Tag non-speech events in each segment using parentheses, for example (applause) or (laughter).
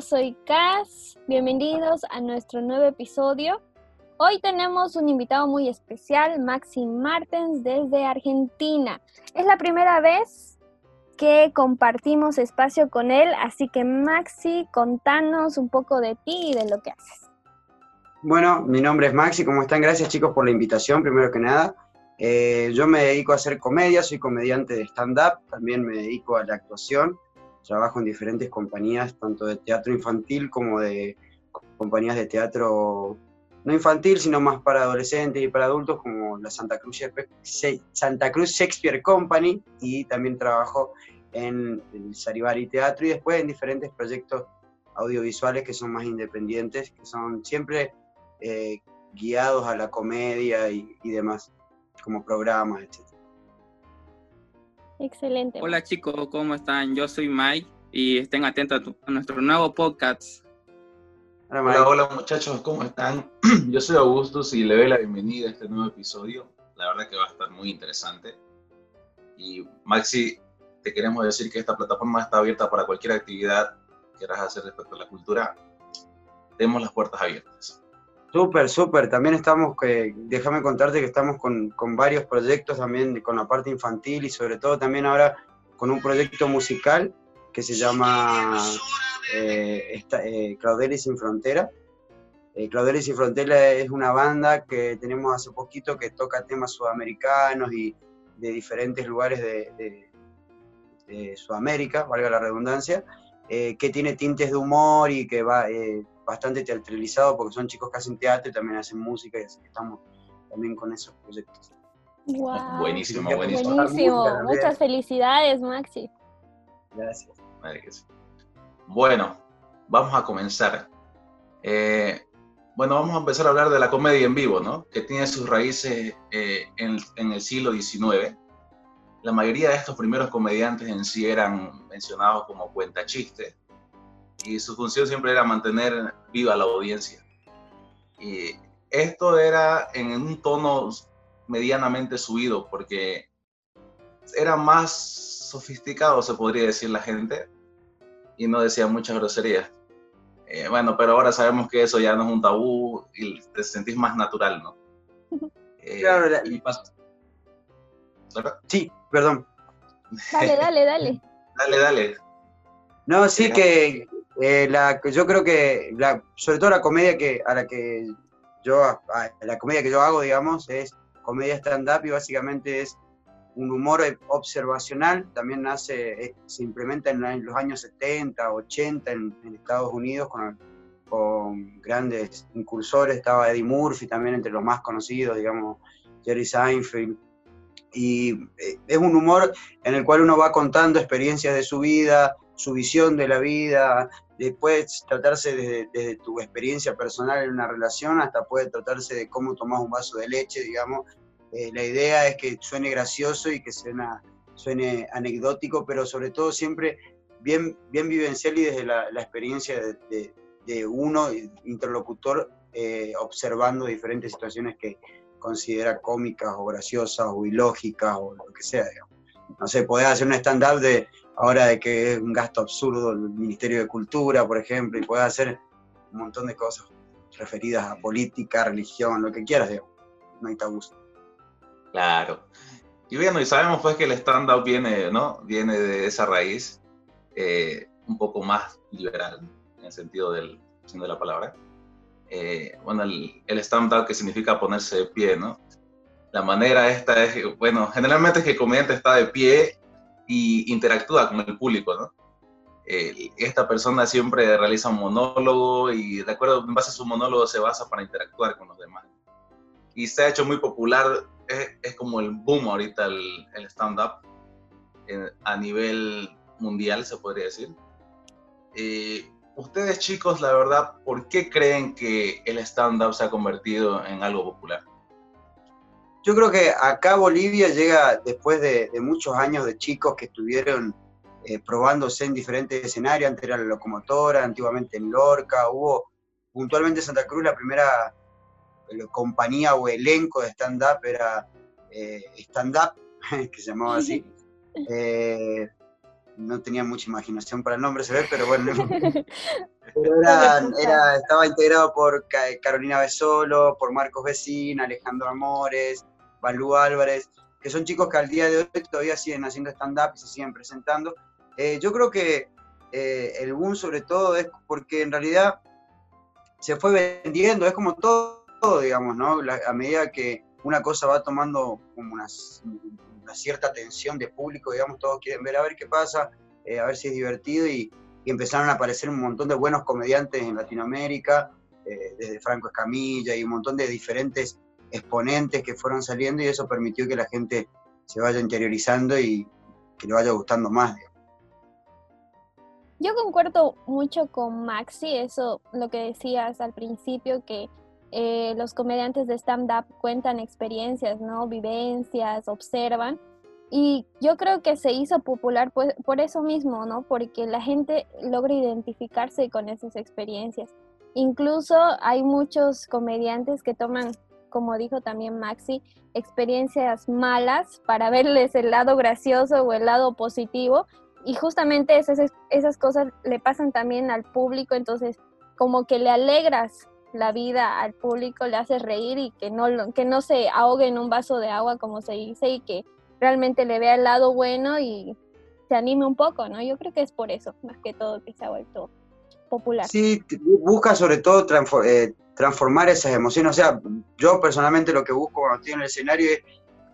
Soy Cas. Bienvenidos a nuestro nuevo episodio. Hoy tenemos un invitado muy especial, Maxi Martens desde Argentina. Es la primera vez que compartimos espacio con él, así que Maxi, contanos un poco de ti y de lo que haces. Bueno, mi nombre es Maxi, ¿cómo están? Gracias chicos por la invitación, primero que nada. Eh, yo me dedico a hacer comedia, soy comediante de stand-up, también me dedico a la actuación, trabajo en diferentes compañías, tanto de teatro infantil como de compañías de teatro no infantil, sino más para adolescentes y para adultos, como la Santa Cruz, Santa Cruz Shakespeare Company, y también trabajo en el Saribari Teatro y después en diferentes proyectos audiovisuales que son más independientes, que son siempre eh, guiados a la comedia y demás, como programas, etc. Excelente. Hola chicos, ¿cómo están? Yo soy Mike y estén atentos a, tu- a nuestro nuevo podcast. Hola. Hola, hola muchachos, ¿cómo están? (clears throat) Yo soy Augustus y le doy la bienvenida a este nuevo episodio. La verdad que va a estar muy interesante. Y Maxi, te queremos decir que esta plataforma está abierta para cualquier actividad que quieras hacer respecto a la cultura. Tenemos las puertas abiertas. Súper, súper. También estamos, que, déjame contarte que estamos con, con varios proyectos también, con la parte infantil y sobre todo también ahora con un proyecto musical que se llama eh, eh, Sin Frontera. Eh, Sin Frontera es una banda que tenemos hace poquito que toca temas sudamericanos y de diferentes lugares de, de- Sudamérica, valga la redundancia, eh, que tiene tintes de humor y que va eh, bastante teatralizado porque son chicos que hacen teatro y también hacen música y así que estamos también con esos proyectos. Wow. Buenísimo, buenísimo. Buenísimo. Muchas felicidades, Maxi. Gracias. Madre que sí. Bueno, vamos a comenzar. Eh, bueno, vamos a empezar a hablar de la comedia en vivo, ¿no? Que tiene sus raíces eh, en, en el siglo XIX. La mayoría de estos primeros comediantes en sí eran mencionados como cuentachistes y su función siempre era mantener viva la audiencia. Y esto era en un tono medianamente subido porque era más sofisticado, se podría decir la gente, y no decía muchas groserías. Eh, bueno, pero ahora sabemos que eso ya no es un tabú y te sentís más natural, ¿no? (laughs) Eh, Claro, la-. Sí, perdón. Dale, dale, dale. (laughs) Dale, dale. No, sí que eh, la, yo creo que la, sobre todo la comedia que a la que yo a- la comedia que yo hago, digamos, es comedia stand-up y básicamente es un humor observacional, también nace, se implementa en los años 70, 80 en, en Estados Unidos con, con grandes incursores, estaba Eddie Murphy también entre los más conocidos, digamos, Jerry Seinfeld, y eh, es un humor en el cual uno va contando experiencias de su vida, su visión de la vida, puede tratarse desde, tu experiencia personal en una relación hasta puede tratarse de cómo tomas un vaso de leche, digamos. Eh, la idea es que suene gracioso y que suena, suene anecdótico, pero sobre todo siempre bien, bien vivencial y desde la, experiencia de, de- uno, interlocutor, eh, observando diferentes situaciones que considera cómicas o graciosas o ilógicas o lo que sea. No sé, podés hacer un stand-up de ahora de que es un gasto absurdo el Ministerio de Cultura, por ejemplo, y podés hacer un montón de cosas referidas a política, religión, lo que quieras, digamos. No hay tabús. Claro. Y bueno, y sabemos pues que el stand-up viene, ¿no? Viene de esa raíz eh, un poco más liberal, en el sentido del, de la palabra. Eh, bueno, el, el stand-up que significa ponerse de pie, ¿no? La manera esta es, bueno, generalmente es que el comediante está de pie y interactúa con el público, ¿no? Esta persona siempre realiza un monólogo y de acuerdo, en base a su monólogo se basa para interactuar con los demás. y se ha hecho muy popular, es, como el boom ahorita el, el stand-up a nivel mundial, se podría decir. Eh, ustedes chicos, la verdad, ¿por qué creen que el stand-up se ha convertido en algo popular? Yo creo que acá Bolivia llega después de, muchos años de chicos que estuvieron eh, probándose en diferentes escenarios, antes era la locomotora, antiguamente en Lorca, hubo puntualmente en Santa Cruz la primera eh, compañía o elenco de stand-up era eh, stand-up, (laughs) que se llamaba así. (laughs) no tenía mucha imaginación para el nombre, se ve, pero bueno. (laughs) era, estaba integrado por Carolina Besolo, por Marcos Vecina, Alejandro Amores, Balú Álvarez, que son chicos que al día de hoy todavía siguen haciendo stand-up y se siguen presentando. Eh, yo creo que eh, el boom sobre todo es porque en realidad se fue vendiendo, es como todo, digamos, ¿no? a medida que una cosa va tomando como una, cierta atención de público, digamos, todos quieren ver a ver qué pasa, eh, a ver si es divertido y, y, empezaron a aparecer un montón de buenos comediantes en Latinoamérica, desde Franco Escamilla y un montón de diferentes exponentes que fueron saliendo y eso permitió que la gente se vaya interiorizando y que le vaya gustando más. Yo concuerdo mucho con Maxi, eso lo que decías al principio, que eh, los comediantes de stand-up cuentan experiencias, ¿no? Vivencias, observan. Y yo creo que se hizo popular pues, por eso mismo, ¿no? Porque la gente logra identificarse con esas experiencias. Incluso hay muchos comediantes que toman como dijo también Maxi, experiencias malas para (laughs) verles el lado gracioso o el lado positivo. Y justamente esas, esas cosas le pasan también al público, entonces como que le alegras la vida al público, le haces reír y que no, que no se ahogue en un vaso de agua, como se dice, y que realmente le vea el lado bueno y se anime un poco, ¿no? Yo creo que es por eso, más que todo, que se ha vuelto popular. Sí, busca sobre todo eh, transformar esas emociones. O sea, yo personalmente lo que busco cuando estoy en el escenario es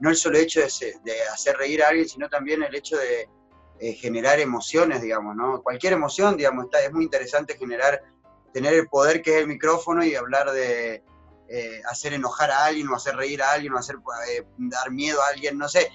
no el solo hecho de, hacer reír a alguien, sino también el hecho de eh, generar emociones, digamos, ¿no? Cualquier emoción, digamos, está, es muy interesante generar, tener el poder que es el micrófono y hablar de eh, hacer enojar a alguien o hacer reír a alguien o hacer dar miedo a alguien, no sé.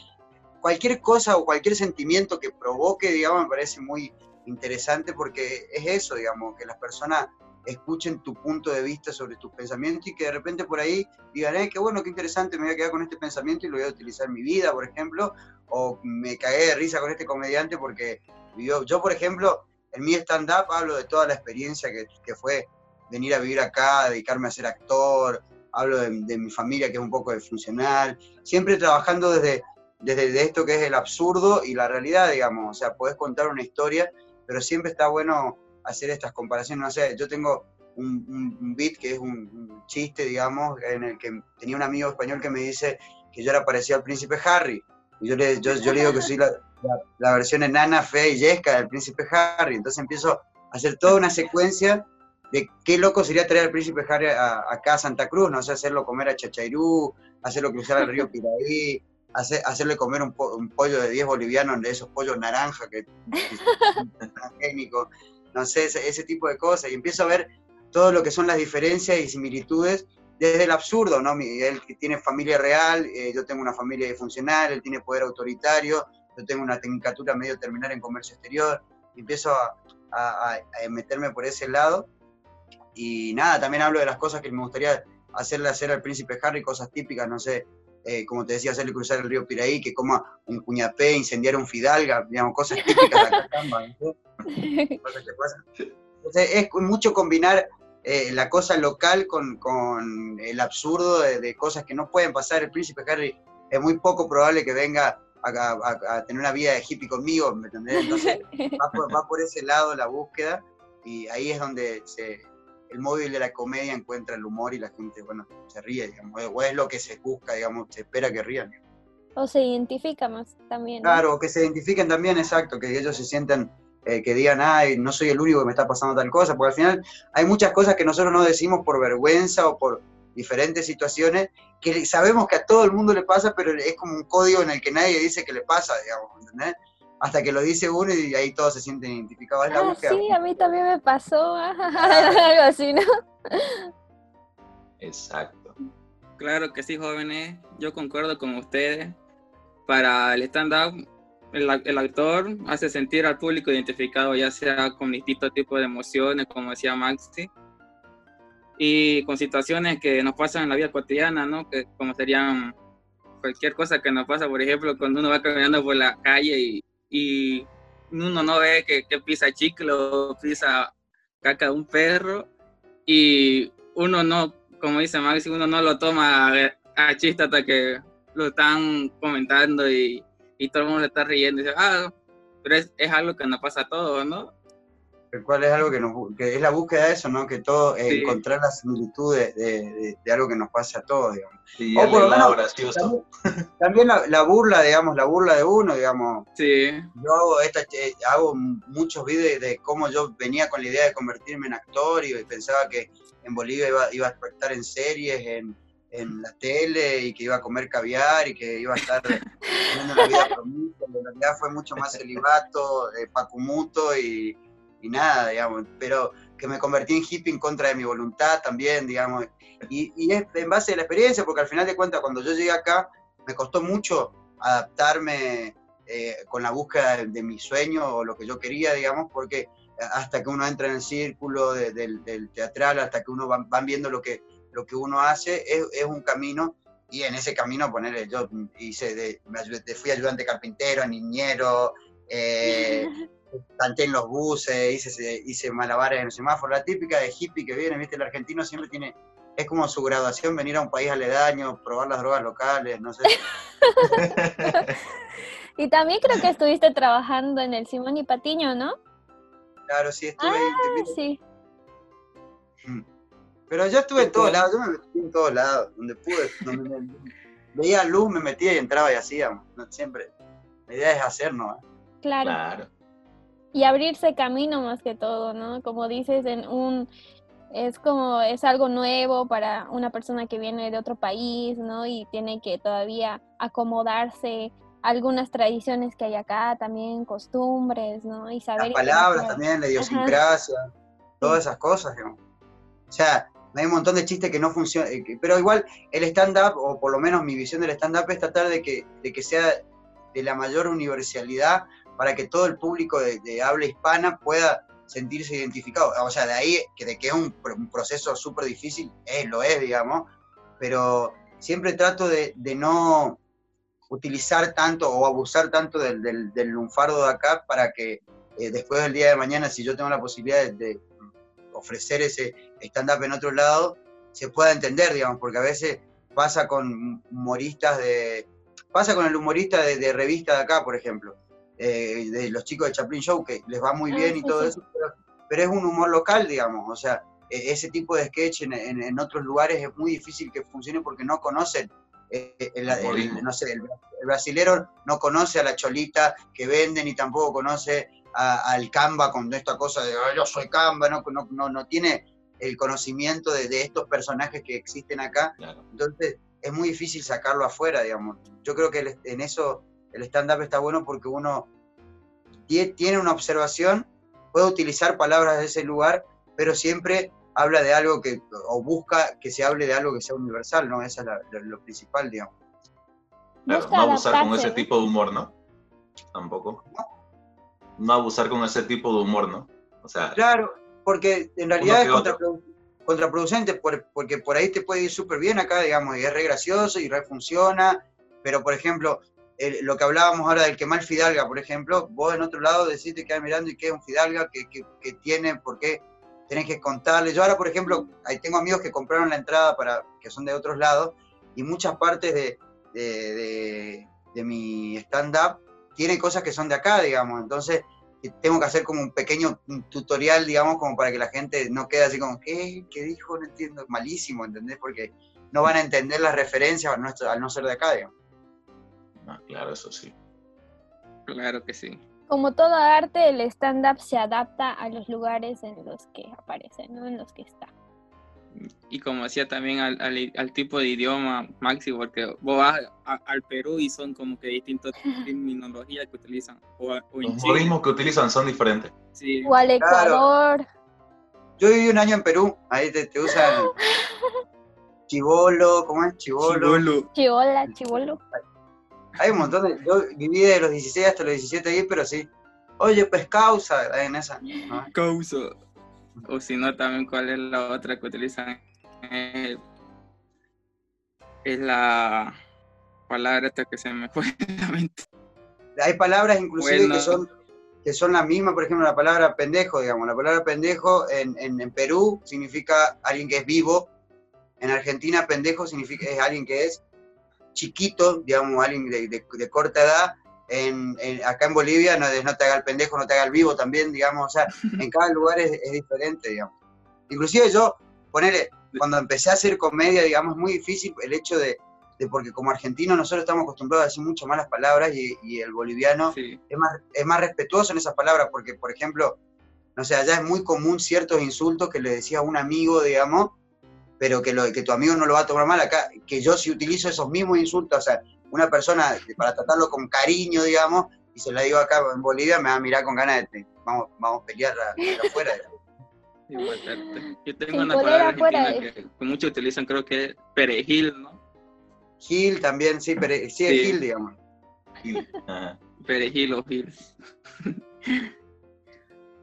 Cualquier cosa o cualquier sentimiento que provoque, digamos, me parece muy interesante porque es eso, digamos, que las personas escuchen tu punto de vista sobre tus pensamientos y que de repente por ahí digan, eh, qué bueno, qué interesante, me voy a quedar con este pensamiento y lo voy a utilizar en mi vida, por ejemplo, o me cagué de risa con este comediante porque yo, yo por ejemplo, en mi stand-up hablo de toda la experiencia que, que, fue venir a vivir acá, dedicarme a ser actor, hablo de, mi familia que es un poco disfuncional, siempre trabajando desde, desde esto que es el absurdo y la realidad, digamos, o sea, podés contar una historia, pero siempre está bueno hacer estas comparaciones. No sé, yo tengo un, un, beat que es un, chiste, digamos, en el que tenía un amigo español que me dice que yo era parecido al príncipe Harry. Y yo le, yo, yo le digo que soy la, la, versión enana, fea y yesca del príncipe Harry. Entonces empiezo a hacer toda una secuencia de qué loco sería traer al príncipe Harry acá a Santa Cruz, no sé, hacerlo comer a Chachairú, hacerlo cruzar el río (laughs) Piraí, hacer, hacerle comer un, un, pollo de 10 bolivianos, de esos pollos naranja que, (laughs) técnico no sé, ese, tipo de cosas, y empiezo a ver todo lo que son las diferencias y similitudes desde el absurdo, ¿no? Él tiene familia real, eh, yo tengo una familia disfuncional, él tiene poder autoritario, yo tengo una tecnicatura medio terminal en comercio exterior, y empiezo a, meterme por ese lado, y nada, también hablo de las cosas que me gustaría hacerle hacer al príncipe Harry, cosas típicas, no sé, eh, como te decía, hacerle cruzar el río Piraí, que coma un cuñapé, incendiar un fidalga, digamos, cosas típicas de acá, ¿no? (laughs) es mucho combinar eh, la cosa local con, el absurdo de, cosas que no pueden pasar. El príncipe Harry es muy poco probable que venga a, tener una vida de hippie conmigo, ¿me entendés? Entonces va por, ese lado la búsqueda y ahí es donde el móvil de la comedia encuentra el humor y la gente, bueno, se ríe, digamos, o es lo que se busca, digamos, se espera que rían. O se identifica más también. Claro, que se identifiquen también, exacto, que ellos se sientan eh, que digan, ay, no soy el único que me está pasando tal cosa, porque al final hay muchas cosas que nosotros no decimos por vergüenza o por diferentes situaciones que sabemos que a todo el mundo le pasa, pero es como un código en el que nadie dice que le pasa, digamos, ¿entendés? Hasta que lo dice uno y ahí todos se sienten identificados. Ah, sí, a mí también me pasó (laughs) algo así, ¿no? Exacto. Claro que sí, jóvenes. Yo concuerdo con ustedes. Para el stand-up, el, el, actor hace sentir al público identificado, ya sea con distintos tipos de emociones, como decía Maxi, y con situaciones que nos pasan en la vida cotidiana, ¿no? Que como serían cualquier cosa que nos pasa, por ejemplo, cuando uno va caminando por la calle y, y uno no ve que, que, pisa chicle o pisa caca de un perro y uno no, como dice Maxi, uno no lo toma a chiste hasta que lo están comentando y, y todo el mundo está riendo y dice, ah, pero es, es algo que nos pasa a todos, ¿no? El cual es algo que, nos, que es la búsqueda de eso, ¿no? Que todo, eh, encontrar la similitud de, de, de, algo que nos pasa a todos, digamos. Sí, o por lo menos, gracioso. También, también la, la, burla, digamos, la burla de uno, digamos. Sí. Yo hago, esta, eh, hago muchos videos de cómo yo venía con la idea de convertirme en actor y pensaba que en Bolivia iba, iba a estar en series, en, en la tele y que iba a comer caviar y que iba a estar teniendo una vida promisa. En realidad fue mucho más celibato, eh, pacumuto y y nada, digamos, pero que me convertí en hippie en contra de mi voluntad también, digamos, y, y, es en base a la experiencia, porque al final de cuentas cuando yo llegué acá me costó mucho adaptarme eh, con la búsqueda de, de, mi sueño o lo que yo quería, digamos, porque hasta que uno entra en el círculo de, de, del teatral, hasta que uno van, van, viendo lo que, lo que uno hace, es, es un camino y en ese camino ponerle, yo hice de, me fui ayudante carpintero, niñero, eh, (laughs) canté en los buses, hice, hice malabares en el semáforo, la típica de hippie que viene, viste, el argentino siempre tiene, es como su graduación venir a un país aledaño, probar las drogas locales, no sé. (laughs) y también creo que estuviste trabajando en el Simón y Patiño, ¿no? Claro, sí, estuve ah, ahí. Sí. Pero yo estuve en todos lados, yo me metí en todos lados, donde pude, donde me, (laughs) veía luz, me metía y entraba y hacía, siempre. La idea es hacer, ¿no? Claro. claro y abrirse camino más que todo, ¿no? Como dices, en un es como es algo nuevo para una persona que viene de otro país, ¿no? Y tiene que todavía acomodarse algunas tradiciones que hay acá, también costumbres, ¿no? Y saber las palabras también, la idiosincrasia, Ajá. todas esas cosas, ¿no? O sea, hay un montón de chistes que no funcionan, pero igual el stand-up, o por lo menos mi visión del stand-up es tratar de que, de que sea de la mayor universalidad para que todo el público de, habla hispana pueda sentirse identificado. O sea, de ahí que, de que es un, un proceso súper difícil, es, lo es, digamos, pero siempre trato de, de, no utilizar tanto o abusar tanto del, del, lunfardo de acá para que eh, después del día de mañana, si yo tengo la posibilidad de, ofrecer ese stand-up en otro lado, se pueda entender, digamos, porque a veces pasa con humoristas de... Pasa con el humorista de revista de acá, por ejemplo eh, de los chicos de Chaplin Show, que les va muy bien ah, y sí, todo sí. eso, pero, pero, es un humor local, digamos, o sea, e, ese tipo de sketch en, en, en, otros lugares es muy difícil que funcione porque no conocen, eh, el, el, no sé, el, el, brasilero no conoce a la cholita que venden y tampoco conoce al Canva con esta cosa de oh, yo soy Canva, no, no, no, no tiene el conocimiento de, de, estos personajes que existen acá, claro. entonces es muy difícil sacarlo afuera, digamos. Yo creo que en eso el stand-up está bueno porque uno tiene una observación, puede utilizar palabras de ese lugar, pero siempre habla de algo que, o busca que se hable de algo que sea universal, ¿no? Eso es la, lo, lo, principal, digamos. Claro, no abusar con ese tipo de humor, ¿no? Tampoco. No abusar con ese tipo de humor, ¿no? O sea. Claro, porque en realidad es contraproducente, contraproducente porque por ahí te puede ir súper bien acá, digamos, y es re gracioso y re funciona, pero por ejemplo, lo que hablábamos ahora del quemar Fidalga, por ejemplo, vos en otro lado decís, te quedas mirando y qué es un Fidalga, que, que, tiene, por qué tenés que contarle. Yo ahora, por ejemplo, ahí tengo amigos que compraron la entrada para que son de otros lados y muchas partes de, de, de, mi stand-up tienen cosas que son de acá, digamos. Entonces, tengo que hacer como un pequeño tutorial, digamos, como para que la gente no quede así como, ¿qué? ¿Qué dijo? No entiendo. Malísimo, ¿entendés? Porque no van a entender las referencias al no ser de acá, digamos. Ah, claro, eso sí. Claro que sí. Como todo arte, el stand-up se adapta a los lugares en los que aparece, ¿no? En los que está. Y como decía también al, al, al tipo de idioma, Maxi, porque vos vas a, al Perú y son como que distintas (laughs) terminologías que utilizan. O, o los modismos que utilizan son diferentes. Sí. O al Ecuador. Claro. Yo viví un año en Perú, ahí te, te usan (laughs) chivolo, ¿cómo es? Chivolo. Chibolo. Chivola, chivolo. Hay un montón de. Yo viví de los 16 hasta los 17 ahí, pero sí. Oye, pues causa en esa. ¿no? Causa. O si no, también cuál es la otra que utilizan. Eh, es la palabra esta que se me fue (laughs) de la mente. Hay palabras inclusive Bueno. que son que son las mismas, por ejemplo, la palabra pendejo, digamos. La palabra pendejo en, en, en Perú significa alguien que es vivo. En Argentina, pendejo significa es alguien que es chiquito, digamos, alguien de, de- de corta edad. En, en- acá en Bolivia no, te haga el pendejo, no te haga el vivo también, digamos. O sea, (laughs) en cada lugar es, es diferente, digamos. Inclusive yo, ponele, cuando empecé a hacer comedia, digamos, es muy difícil el hecho de, de porque como argentinos nosotros estamos acostumbrados a decir mucho malas palabras y, y el boliviano Sí. es más, es más respetuoso en esas palabras, porque, por ejemplo, no sé, allá es muy común ciertos insultos que le decías a un amigo, digamos, pero que, lo, que tu amigo no lo va a tomar mal. Acá, que yo si utilizo esos mismos insultos, o sea, una persona para tratarlo con cariño, digamos, y se la digo acá en Bolivia, me va a mirar con ganas de, vamos, vamos a pelear a- afuera. (laughs) Yo tengo una palabra afuera argentina que, que muchos utilizan, creo que es perejil, ¿no? Gil también, sí, pero sí, es Sí. Gil, digamos. Gil. Perejil o gil. (laughs)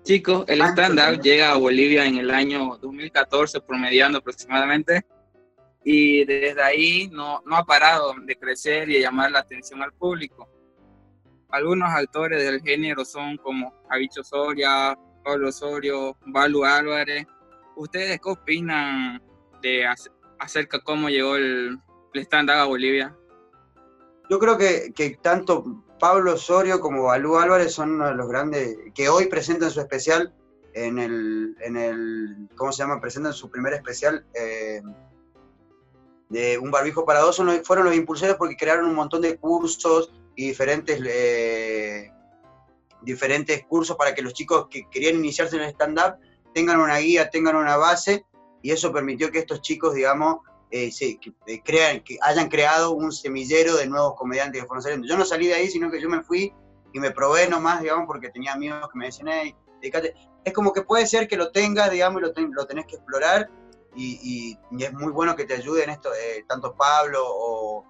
Chicos, el stand-up llega a Bolivia en el año 2014, promediando aproximadamente, y desde ahí no, no ha parado de crecer y de llamar la atención al público. Algunos actores del género son como Javicho Soria, Pablo Osorio, Balu Álvarez. ¿Ustedes qué opinan de ac- acerca cómo llegó el, el stand-up a Bolivia? Yo creo que, que tanto Pablo Osorio como Balú Álvarez son los grandes que hoy presentan su especial en el, en el ¿cómo se llama? Presentan su primer especial eh, de Un Barbijo para Dos. Fueron los impulsores porque crearon un montón de cursos y diferentes, eh, diferentes cursos para que los chicos que querían iniciarse en el stand-up tengan una guía, tengan una base y eso permitió que estos chicos, digamos, eh, se- que, eh, crean, que hayan creado un semillero de nuevos comediantes que fueron saliendo. Yo no salí de ahí, sino que yo me fui y me probé nomás, digamos, porque tenía amigos que me decían, hey, dedícate". Es como que puede ser que lo tengas, digamos, y lo, ten- lo tenés que explorar y, y- y es muy bueno que te ayuden esto, eh, tanto Pablo o,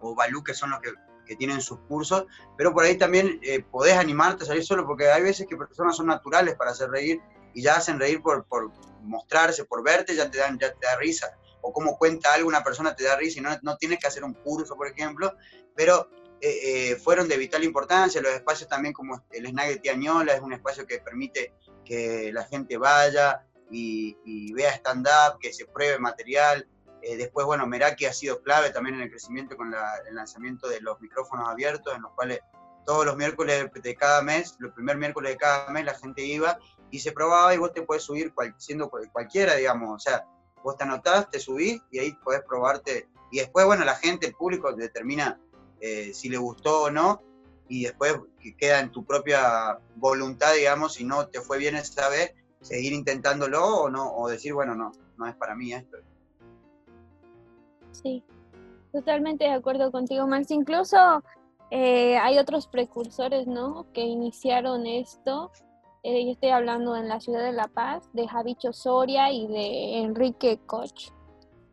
o Balú, que son los que, que tienen sus cursos, pero por ahí también eh, podés animarte a salir solo, porque hay veces que personas son naturales para hacer reír y ya hacen reír por, por mostrarse, por verte, ya te, dan, ya te da risa o cómo cuenta algo una persona te da risa y no, no tienes que hacer un curso, por ejemplo, pero eh, eh, fueron de vital importancia. Los espacios también como el de Tiañola es un espacio que permite que la gente vaya y, vea stand-up, que se pruebe material. Eh, después, bueno, Meraki ha sido clave también en el crecimiento con el lanzamiento de los micrófonos abiertos, en los cuales todos los miércoles de cada mes, el primer miércoles de cada mes, la gente iba y se probaba y vos te puedes subir cual- siendo cual- cualquiera, digamos, o sea, vos te anotás, te subís y ahí podés probarte. Y después, bueno, la gente, el público determina eh, si le gustó o no, y después que queda en tu propia voluntad, digamos, si no te fue bien esa vez, seguir intentándolo o no, o decir, bueno, no, no es para mí esto. Sí, totalmente de acuerdo contigo, Max. Incluso eh, hay otros precursores, ¿no? Que iniciaron esto. Eh, yo estoy hablando en la ciudad de La Paz, de Javicho Soria y de Enrique Koch,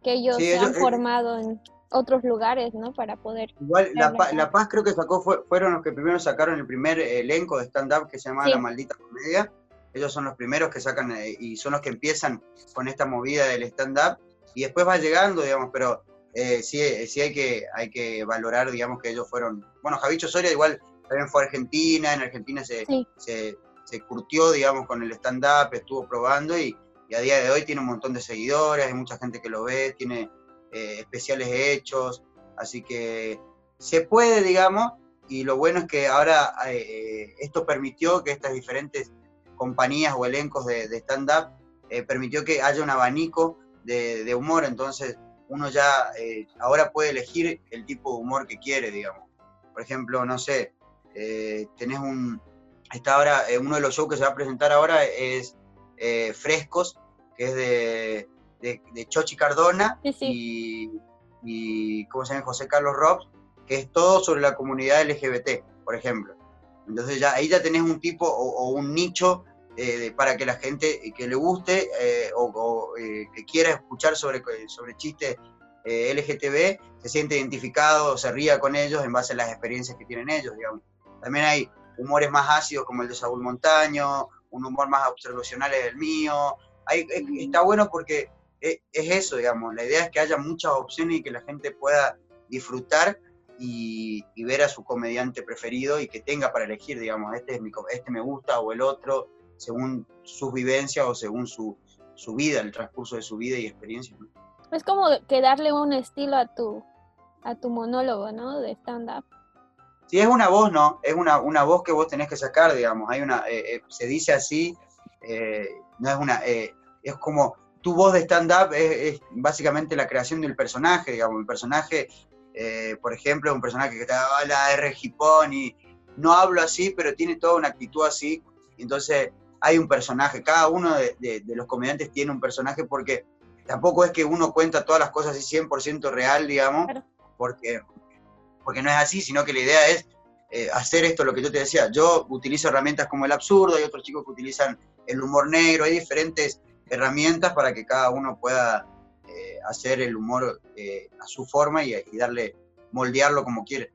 que ellos Sí, se ellos- han eh, formado en otros lugares, ¿no? Para poder... Igual, la, Pa-. La Paz creo que sacó, fue- fueron los que primero sacaron el primer elenco de stand-up que se llama Sí. La Maldita Comedia. Ellos son los primeros que sacan eh, y son los que empiezan con esta movida del stand-up y después va llegando, digamos, pero eh, sí, eh, sí hay, que, hay que valorar, digamos, que ellos fueron... Bueno, Javicho Soria igual también fue a Argentina, en Argentina se, Sí. se, se curtió, digamos, con el stand-up, estuvo probando y, a día de hoy tiene un montón de seguidores, hay mucha gente que lo ve, tiene eh, especiales hechos, así que se puede, digamos, y lo bueno es que ahora eh, esto permitió que estas diferentes compañías o elencos de, stand-up eh, permitió que haya un abanico de, de humor, entonces uno ya ahora puede elegir el tipo de humor que quiere, digamos. Por ejemplo, no sé, tenés un, está ahora, eh, uno de los shows que se va a presentar ahora es eh, Frescos, que es de, de, de Chochi Cardona Sí, sí. y, y ¿cómo se llama? José Carlos Robs, que es todo sobre la comunidad LGBT, por ejemplo. Entonces ya ahí ya tenés un tipo o, o un nicho eh, para que la gente que le guste o, que quiera escuchar sobre, sobre chistes LGTB se siente identificado o se ría con ellos en base a las experiencias que tienen ellos, digamos. También hay humores más ácidos como el de Saúl Montaño, un humor más observacional es el mío. está bueno porque es, eso, digamos. La idea es que haya muchas opciones y que la gente pueda disfrutar y, ver a su comediante preferido y que tenga para elegir, digamos, este, es mi, este me gusta o el otro, según sus vivencias o según su, su vida, el transcurso de su vida y experiencia. Es como que darle un estilo a tu, a tu monólogo, ¿no? De stand-up. Sí, es una voz, ¿no? Es una, una voz que vos tenés que sacar, digamos. Hay una, eh, eh, se dice así, eh, no es una, es como tu voz de stand-up es, básicamente la creación del personaje, digamos. El personaje, por ejemplo, es un personaje que está, hola, R. Hipón, y no hablo así, pero tiene toda una actitud así. Entonces, hay un personaje. Cada uno de, los comediantes tiene un personaje porque tampoco es que uno cuenta todas las cosas así 100% real, digamos, porque porque no es así, sino que la idea es eh, hacer esto, lo que yo te decía. Yo utilizo herramientas como el absurdo, hay otros chicos que utilizan el humor negro, hay diferentes herramientas para que cada uno pueda eh, hacer el humor eh, a su forma y, darle, moldearlo como quiere.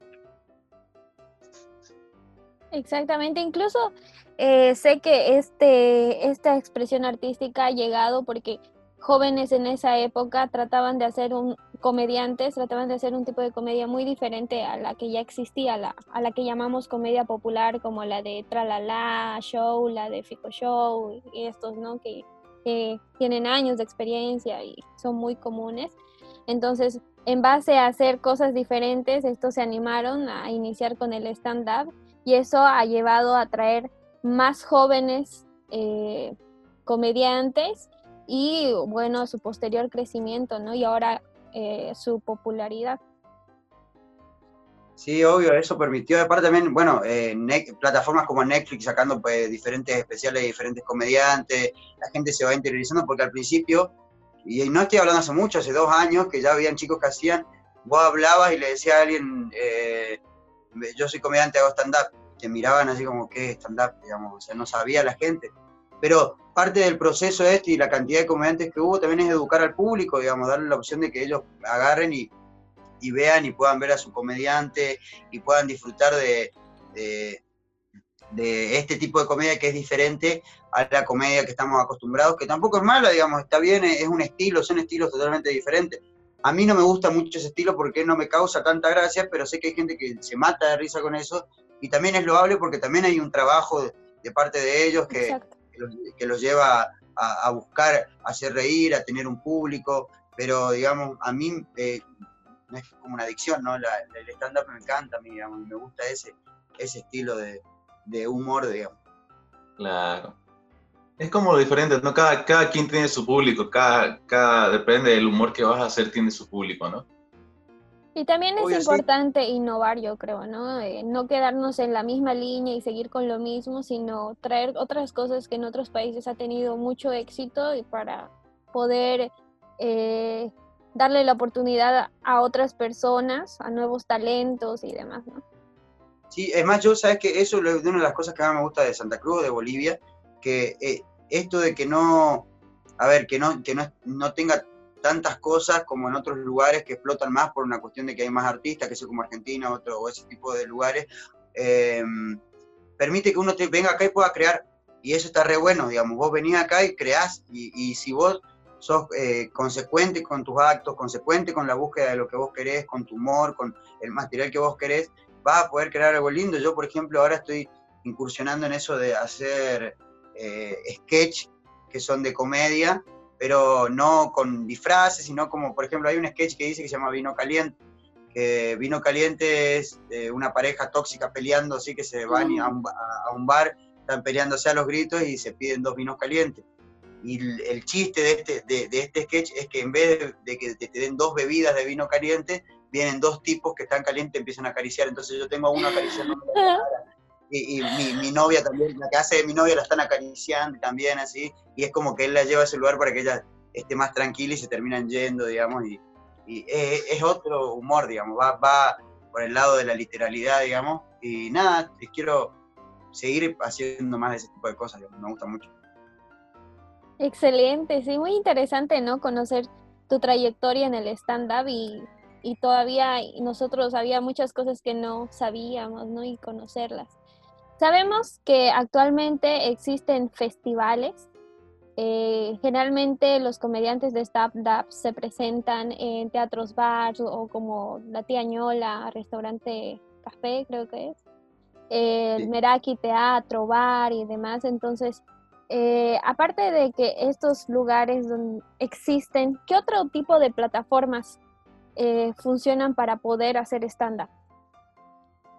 Exactamente, incluso sé que este, esta expresión artística ha llegado porque jóvenes en esa época trataban de hacer un, comediantes, trataban de hacer un tipo de comedia muy diferente a la que ya existía, a la que llamamos comedia popular, como la de Tralala Show, la de Fico Show, y estos, ¿no? Que, que tienen años de experiencia y son muy comunes. Entonces, en base a hacer cosas diferentes, estos se animaron a iniciar con el stand-up y eso ha llevado a traer más jóvenes eh, comediantes y bueno, su posterior crecimiento, ¿no? Y ahora eh, su popularidad. Sí, obvio, eso permitió, aparte también, bueno, eh, plataformas como Netflix sacando pues, diferentes especiales de diferentes comediantes, la gente se va interiorizando porque al principio, y no estoy hablando hace mucho, hace dos años, que ya habían chicos que hacían, vos hablabas y le decía a alguien, eh, yo soy comediante, hago stand-up, te miraban así como, ¿qué stand-up? Digamos, o sea, no sabía la gente. Pero parte del proceso este y la cantidad de comediantes que hubo también es educar al público, digamos, darle la opción de que ellos agarren y, vean y puedan ver a su comediante y puedan disfrutar de, este tipo de comedia que es diferente a la comedia que estamos acostumbrados, que tampoco es mala, digamos, está bien, es un estilo, son estilos totalmente diferentes. A mí no me gusta mucho ese estilo porque no me causa tanta gracia, pero sé que hay gente que se mata de risa con eso y también es loable porque también hay un trabajo de, parte de ellos que, que los, lleva a, buscar hacer reír, a tener un público, pero digamos, a mí eh, es como una adicción, ¿no? el stand-up me encanta, a mí, digamos, me gusta ese, ese estilo de, humor, digamos. Claro. Es como lo diferente, ¿no? Cada, cada quien tiene su público, cada, cada, depende del humor que vas a hacer, tiene su público, ¿no? Y también es importante innovar, yo creo, ¿no? Eh, no quedarnos en la misma línea y seguir con lo mismo, sino traer otras cosas que en otros países ha tenido mucho éxito y para poder eh, darle la oportunidad a otras personas, a nuevos talentos y demás, ¿no? Sí, es más, yo sabes que eso es una de las cosas que más me gusta de Santa Cruz, de Bolivia, que eh, esto de que no, a ver, que no, que no, no tenga tantas cosas como en otros lugares que explotan más por una cuestión de que hay más artistas, que sea como Argentina otro, o ese tipo de lugares, em, permite que uno te venga acá y pueda crear. Y eso está re bueno, digamos, vos venís acá y creás, y, si vos sos eh, consecuente con tus actos, consecuente con la búsqueda de lo que vos querés, con tu humor, con el material que vos querés, vas a poder crear algo lindo. Yo, por ejemplo, ahora estoy incursionando en eso de hacer eh, sketch que son de comedia, pero no con disfraces, sino como, por ejemplo, hay un sketch que dice que se llama Vino Caliente, que Vino Caliente es eh, una pareja tóxica peleando, así que se van a un, bar, están peleándose a los gritos y se piden dos vinos calientes. Y el, chiste de este, de, este sketch es que en vez de, que te den dos bebidas de vino caliente, vienen dos tipos que están calientes y empiezan a acariciar. Entonces yo tengo a uno acariciando (laughs) la cara y, mi, novia también, la hace de mi novia la están acariciando también así, y es como que él la lleva a ese lugar para que ella esté más tranquila y se terminan yendo, digamos, y, es, otro humor, digamos, va, va por el lado de la literalidad, digamos, y nada, quiero seguir haciendo más de ese tipo de cosas, me gusta mucho. Excelente, sí, muy interesante, ¿no? Conocer tu trayectoria en el stand-up y, y, todavía nosotros había muchas cosas que no sabíamos, ¿no? Y conocerlas. Sabemos que actualmente existen festivales. Eh, generalmente los comediantes de stand-up se presentan en teatros bars o como La Tía Ñola, restaurante café, creo que es. El Meraki Teatro, Bar y demás. Entonces, eh, aparte de que estos lugares donde existen, ¿qué otro tipo de plataformas eh, funcionan para poder hacer stand-up?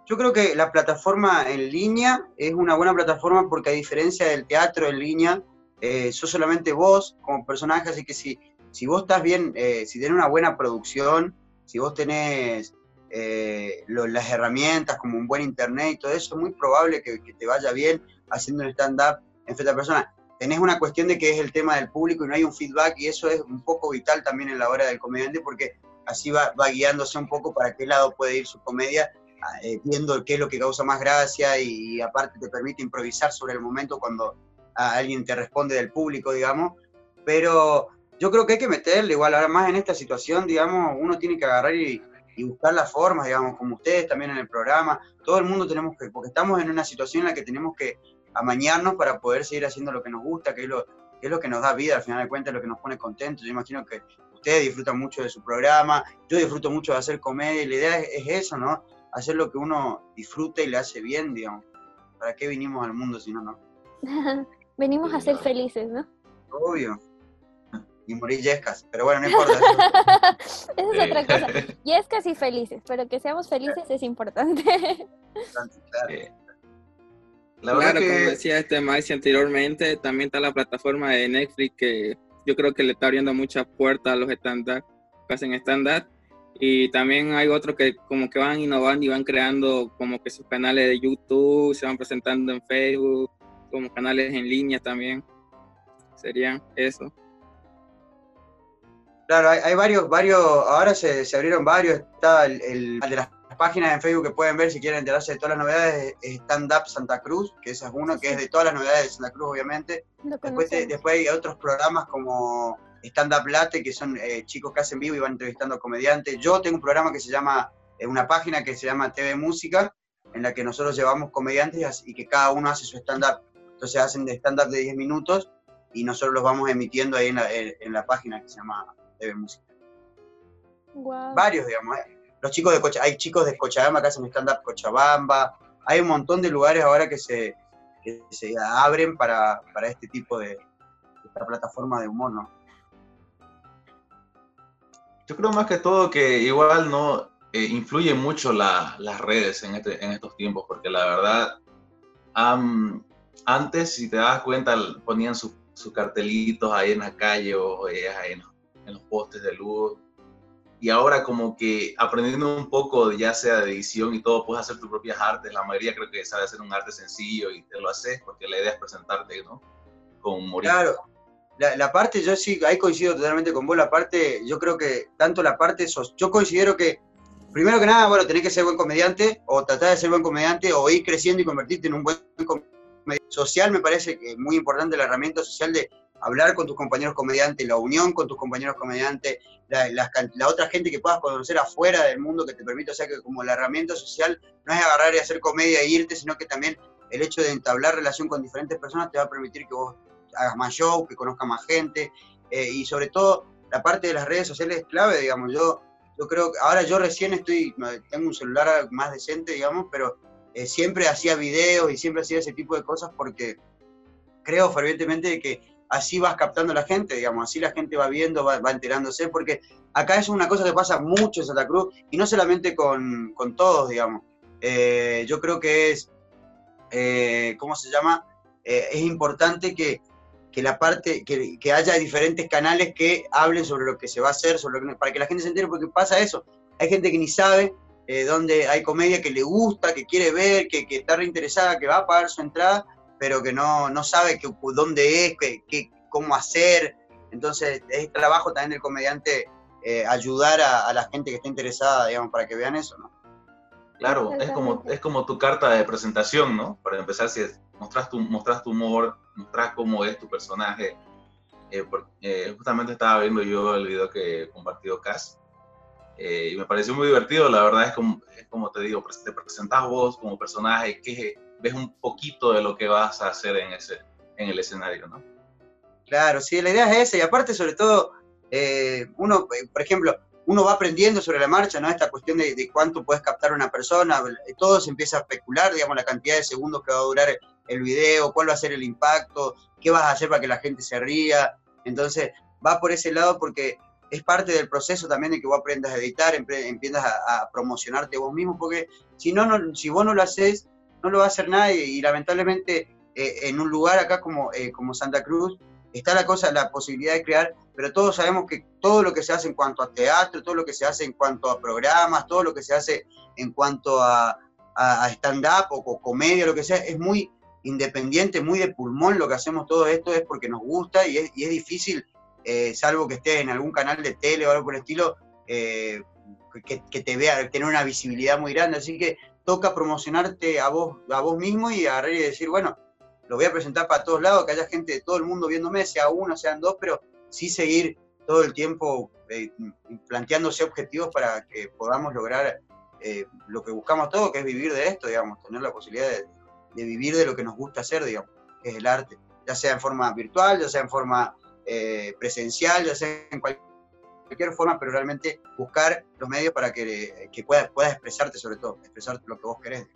Yo creo que la plataforma en línea es una buena plataforma porque a diferencia del teatro en línea, eh, sos solamente vos como personaje, así que si, si vos estás bien, eh, si tenés una buena producción, si vos tenés las herramientas como un buen internet y todo eso, es muy probable que, te vaya bien haciendo un stand-up en frente a persona. Tenés una cuestión de que es el tema del público y no hay un feedback y eso es un poco vital también en la hora del comediante porque así va, va guiándose un poco para qué lado puede ir su comedia, eh, viendo qué es lo que causa más gracia y, aparte te permite improvisar sobre el momento cuando alguien te responde del público, digamos. Pero yo creo que hay que meterle, igual ahora más en esta situación, digamos, uno tiene que agarrar y, y buscar las formas, digamos, como ustedes también en el programa, todo el mundo tenemos que, porque estamos en una situación en la que tenemos que amañarnos para poder seguir haciendo lo que nos gusta, que es lo, que es lo que nos da vida, al final de cuentas, lo que nos pone contentos. Yo imagino que ustedes disfrutan mucho de su programa, yo disfruto mucho de hacer comedia, y la idea es, eso, ¿no? Hacer lo que uno disfruta y le hace bien, digamos. ¿Para qué vinimos al mundo si no, no? (laughs) Venimos a ser felices, ¿no? Obvio. Y morir yescas, pero bueno, no importa. (laughs) Esa es otra cosa. Yescas y felices, pero que seamos felices es importante. claro. claro, como decía este Maxi anteriormente, también está la plataforma de Netflix que yo creo que le está abriendo muchas puertas a los stand-up que hacen stand-up. Y también hay otros que como que van innovando y van creando como que sus canales de YouTube, se van presentando en Facebook, como canales en línea también. Serían eso. Claro, hay, varios, varios, ahora se, se, abrieron varios, está el, el, de las páginas en Facebook que pueden ver si quieren enterarse de todas las novedades, Stand Up Santa Cruz, que esa es uno, que es de todas las novedades de Santa Cruz, obviamente. Después, después hay otros programas como Stand Up Late, que son eh, chicos que hacen vivo y van entrevistando comediantes. Yo tengo un programa que se llama, eh, una página que se llama TV Música, en la que nosotros llevamos comediantes y que cada uno hace su stand-up. Entonces hacen de stand-up de 10 minutos y nosotros los vamos emitiendo ahí en la, en la página que se llama TV Música. Varios, digamos. ¿eh? Los chicos de Cocha, hay chicos de Cochabamba que hacen stand-up Cochabamba. Hay un montón de lugares ahora que se, que se abren para, para este tipo de esta plataforma de humor, ¿no? Yo creo más que todo que igual no eh, influye mucho la, las redes en, este, en, estos tiempos, porque la verdad, antes, si te das cuenta, ponían sus cartelitos ahí en la calle o eh, en, en, los postes de luz. Y ahora como que aprendiendo un poco, ya sea de edición y todo, puedes hacer tus propias artes. La mayoría creo que sabe hacer un arte sencillo y te lo haces porque la idea es presentarte, ¿no? Con humor. Claro, la, parte, yo sí, ahí coincido totalmente con vos, la parte, yo creo que tanto la parte, yo considero que, primero que nada, bueno, tenés que ser buen comediante, o tratar de ser buen comediante, o ir creciendo y convertirte en un buen comediante. Social me parece que es muy importante la herramienta social de hablar con tus compañeros comediantes, la unión con tus compañeros comediantes, la, la, otra gente que puedas conocer afuera del mundo que te permite, o sea que como la herramienta social no es agarrar y hacer comedia e irte, sino que también el hecho de entablar relación con diferentes personas te va a permitir que vos hagas más show, que conozca más gente, eh, y sobre todo la parte de las redes sociales es clave, digamos, yo, yo creo que ahora yo recién estoy, tengo un celular más decente, digamos, pero eh, siempre hacía videos y siempre hacía ese tipo de cosas porque creo fervientemente que así vas captando a la gente, digamos, así la gente va viendo, va, enterándose, porque acá es una cosa que pasa mucho en Santa Cruz, y no solamente con, con todos, digamos. Eh, yo creo que es, ¿cómo se llama? es importante que que la parte, que, que, haya diferentes canales que hablen sobre lo que se va a hacer, sobre para que la gente se entere, porque pasa eso. Hay gente que ni sabe eh, dónde hay comedia que le gusta, que quiere ver, que, que está reinteresada, que va a pagar su entrada, pero que no, no sabe que, dónde es, que, cómo hacer. Entonces, es trabajo también del comediante eh, ayudar a, a, la gente que está interesada, digamos, para que vean eso, ¿no? Claro, es como, es como tu carta de presentación, ¿no? Para empezar, si mostras tu, mostras tu humor, mostras cómo es tu personaje. Eh, eh, justamente estaba viendo yo el video que compartió Cass eh, y me pareció muy divertido, la verdad es como, es como te digo, te presentas vos como personaje, que ves un poquito de lo que vas a hacer en, ese, en el escenario, ¿no? Claro, sí, la idea es esa, y aparte sobre todo, uno, por ejemplo, uno va aprendiendo sobre la marcha, ¿no? Esta cuestión de, cuánto puedes captar una persona, todo se empieza a especular, digamos, la cantidad de segundos que va a durar el video, cuál va a ser el impacto, qué vas a hacer para que la gente se ría. Entonces, va por ese lado porque es parte del proceso también de que vos aprendas a editar, empiezas a, promocionarte vos mismo, porque si no, no, si vos no lo haces, no lo va a hacer nadie. Y lamentablemente, eh, en un lugar acá como, eh, como Santa Cruz, está la cosa, la posibilidad de crear, pero todos sabemos que todo lo que se hace en cuanto a teatro, todo lo que se hace en cuanto a programas, todo lo que se hace en cuanto a, a stand-up o, comedia, lo que sea, es muy independiente, muy de pulmón lo que hacemos todo esto es porque nos gusta y es, y es difícil, eh, salvo que estés en algún canal de tele o algo por el estilo, eh, que, que, te vea, tener una visibilidad muy grande. Así que toca promocionarte a vos, a vos mismo y agarrar y decir, bueno, lo voy a presentar para todos lados, que haya gente de todo el mundo viéndome, sea uno, sean dos, pero sí seguir todo el tiempo eh, planteándose objetivos para que podamos lograr eh, lo que buscamos todos, que es vivir de esto, digamos, tener la posibilidad de, vivir de lo que nos gusta hacer, digamos, que es el arte, ya sea en forma virtual, ya sea en forma eh, presencial, ya sea en cualquier forma, pero realmente buscar los medios para que, que puedas, puedas expresarte sobre todo, expresar lo que vos querés.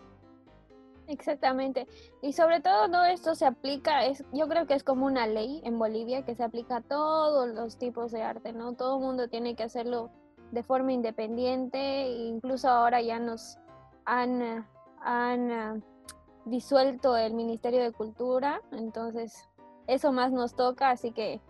Exactamente. Y sobre todo todo esto se aplica, es, yo creo que es como una ley en Bolivia que se aplica a todos los tipos de arte, ¿no? Todo el mundo tiene que hacerlo de forma independiente, e incluso ahora ya nos han, han ah, disuelto el Ministerio de Cultura, entonces eso más nos toca, así que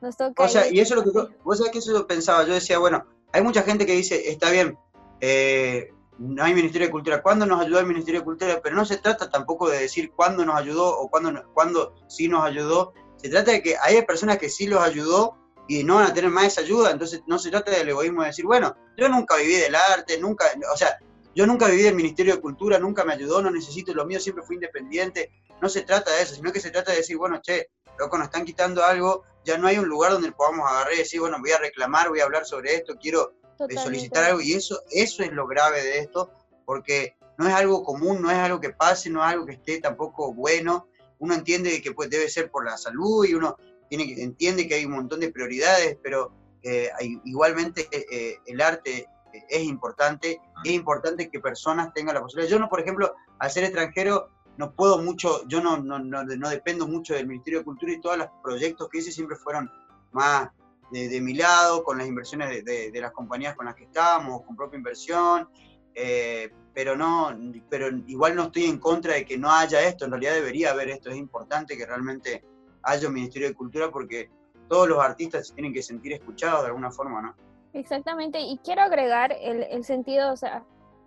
nos toca... O sea, y eso es lo que vos sabés que eso lo pensaba, yo decía, bueno, hay mucha gente que dice, está bien, eh, no hay Ministerio de Cultura, cuándo nos ayudó el Ministerio de Cultura, pero no se trata tampoco de decir cuándo nos ayudó o cuándo, cuándo sí nos ayudó, se trata de que hay personas que sí los ayudó y no van a tener más esa ayuda, entonces no se trata del egoísmo de decir, bueno, yo nunca viví del arte, nunca, o sea, yo nunca viví del Ministerio de Cultura, nunca me ayudó, no necesito lo mío, siempre fui independiente, no se trata de eso, sino que se trata de decir, bueno, che, loco, nos están quitando algo, ya no hay un lugar donde podamos agarrar y decir, bueno, voy a reclamar, voy a hablar sobre esto, quiero de solicitar algo y eso, eso es lo grave de esto, porque no es algo común, no es algo que pase, no es algo que esté tampoco bueno. Uno entiende que pues, debe ser por la salud y uno tiene, entiende que hay un montón de prioridades, pero eh, igualmente eh, el arte es importante, es importante que personas tengan la posibilidad. Yo no, por ejemplo, al ser extranjero, no puedo mucho, yo no, no, no, no dependo mucho del Ministerio de Cultura y todos los proyectos que hice siempre fueron más de, mi lado, con las inversiones de, las compañías con las que estamos, con propia inversión, eh, pero no, pero igual no estoy en contra de que no haya esto, en realidad debería haber esto, es importante que realmente haya un Ministerio de Cultura porque todos los artistas se tienen que sentir escuchados de alguna forma, ¿no? Exactamente, y quiero agregar el, el sentido, o sea,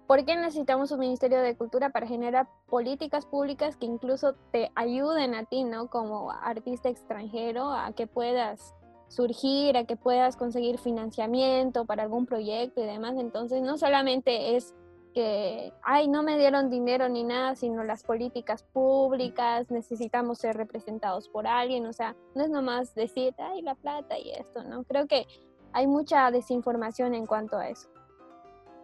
¿por qué necesitamos un Ministerio de Cultura para generar políticas públicas que incluso te ayuden a ti, ¿no? Como artista extranjero, a que puedas surgir, a que puedas conseguir financiamiento para algún proyecto y demás. Entonces, no solamente es que, ay, no me dieron dinero ni nada, sino las políticas públicas, necesitamos ser representados por alguien, o sea, no es nomás decir, ay, la plata y esto, ¿no? Creo que hay mucha desinformación en cuanto a eso.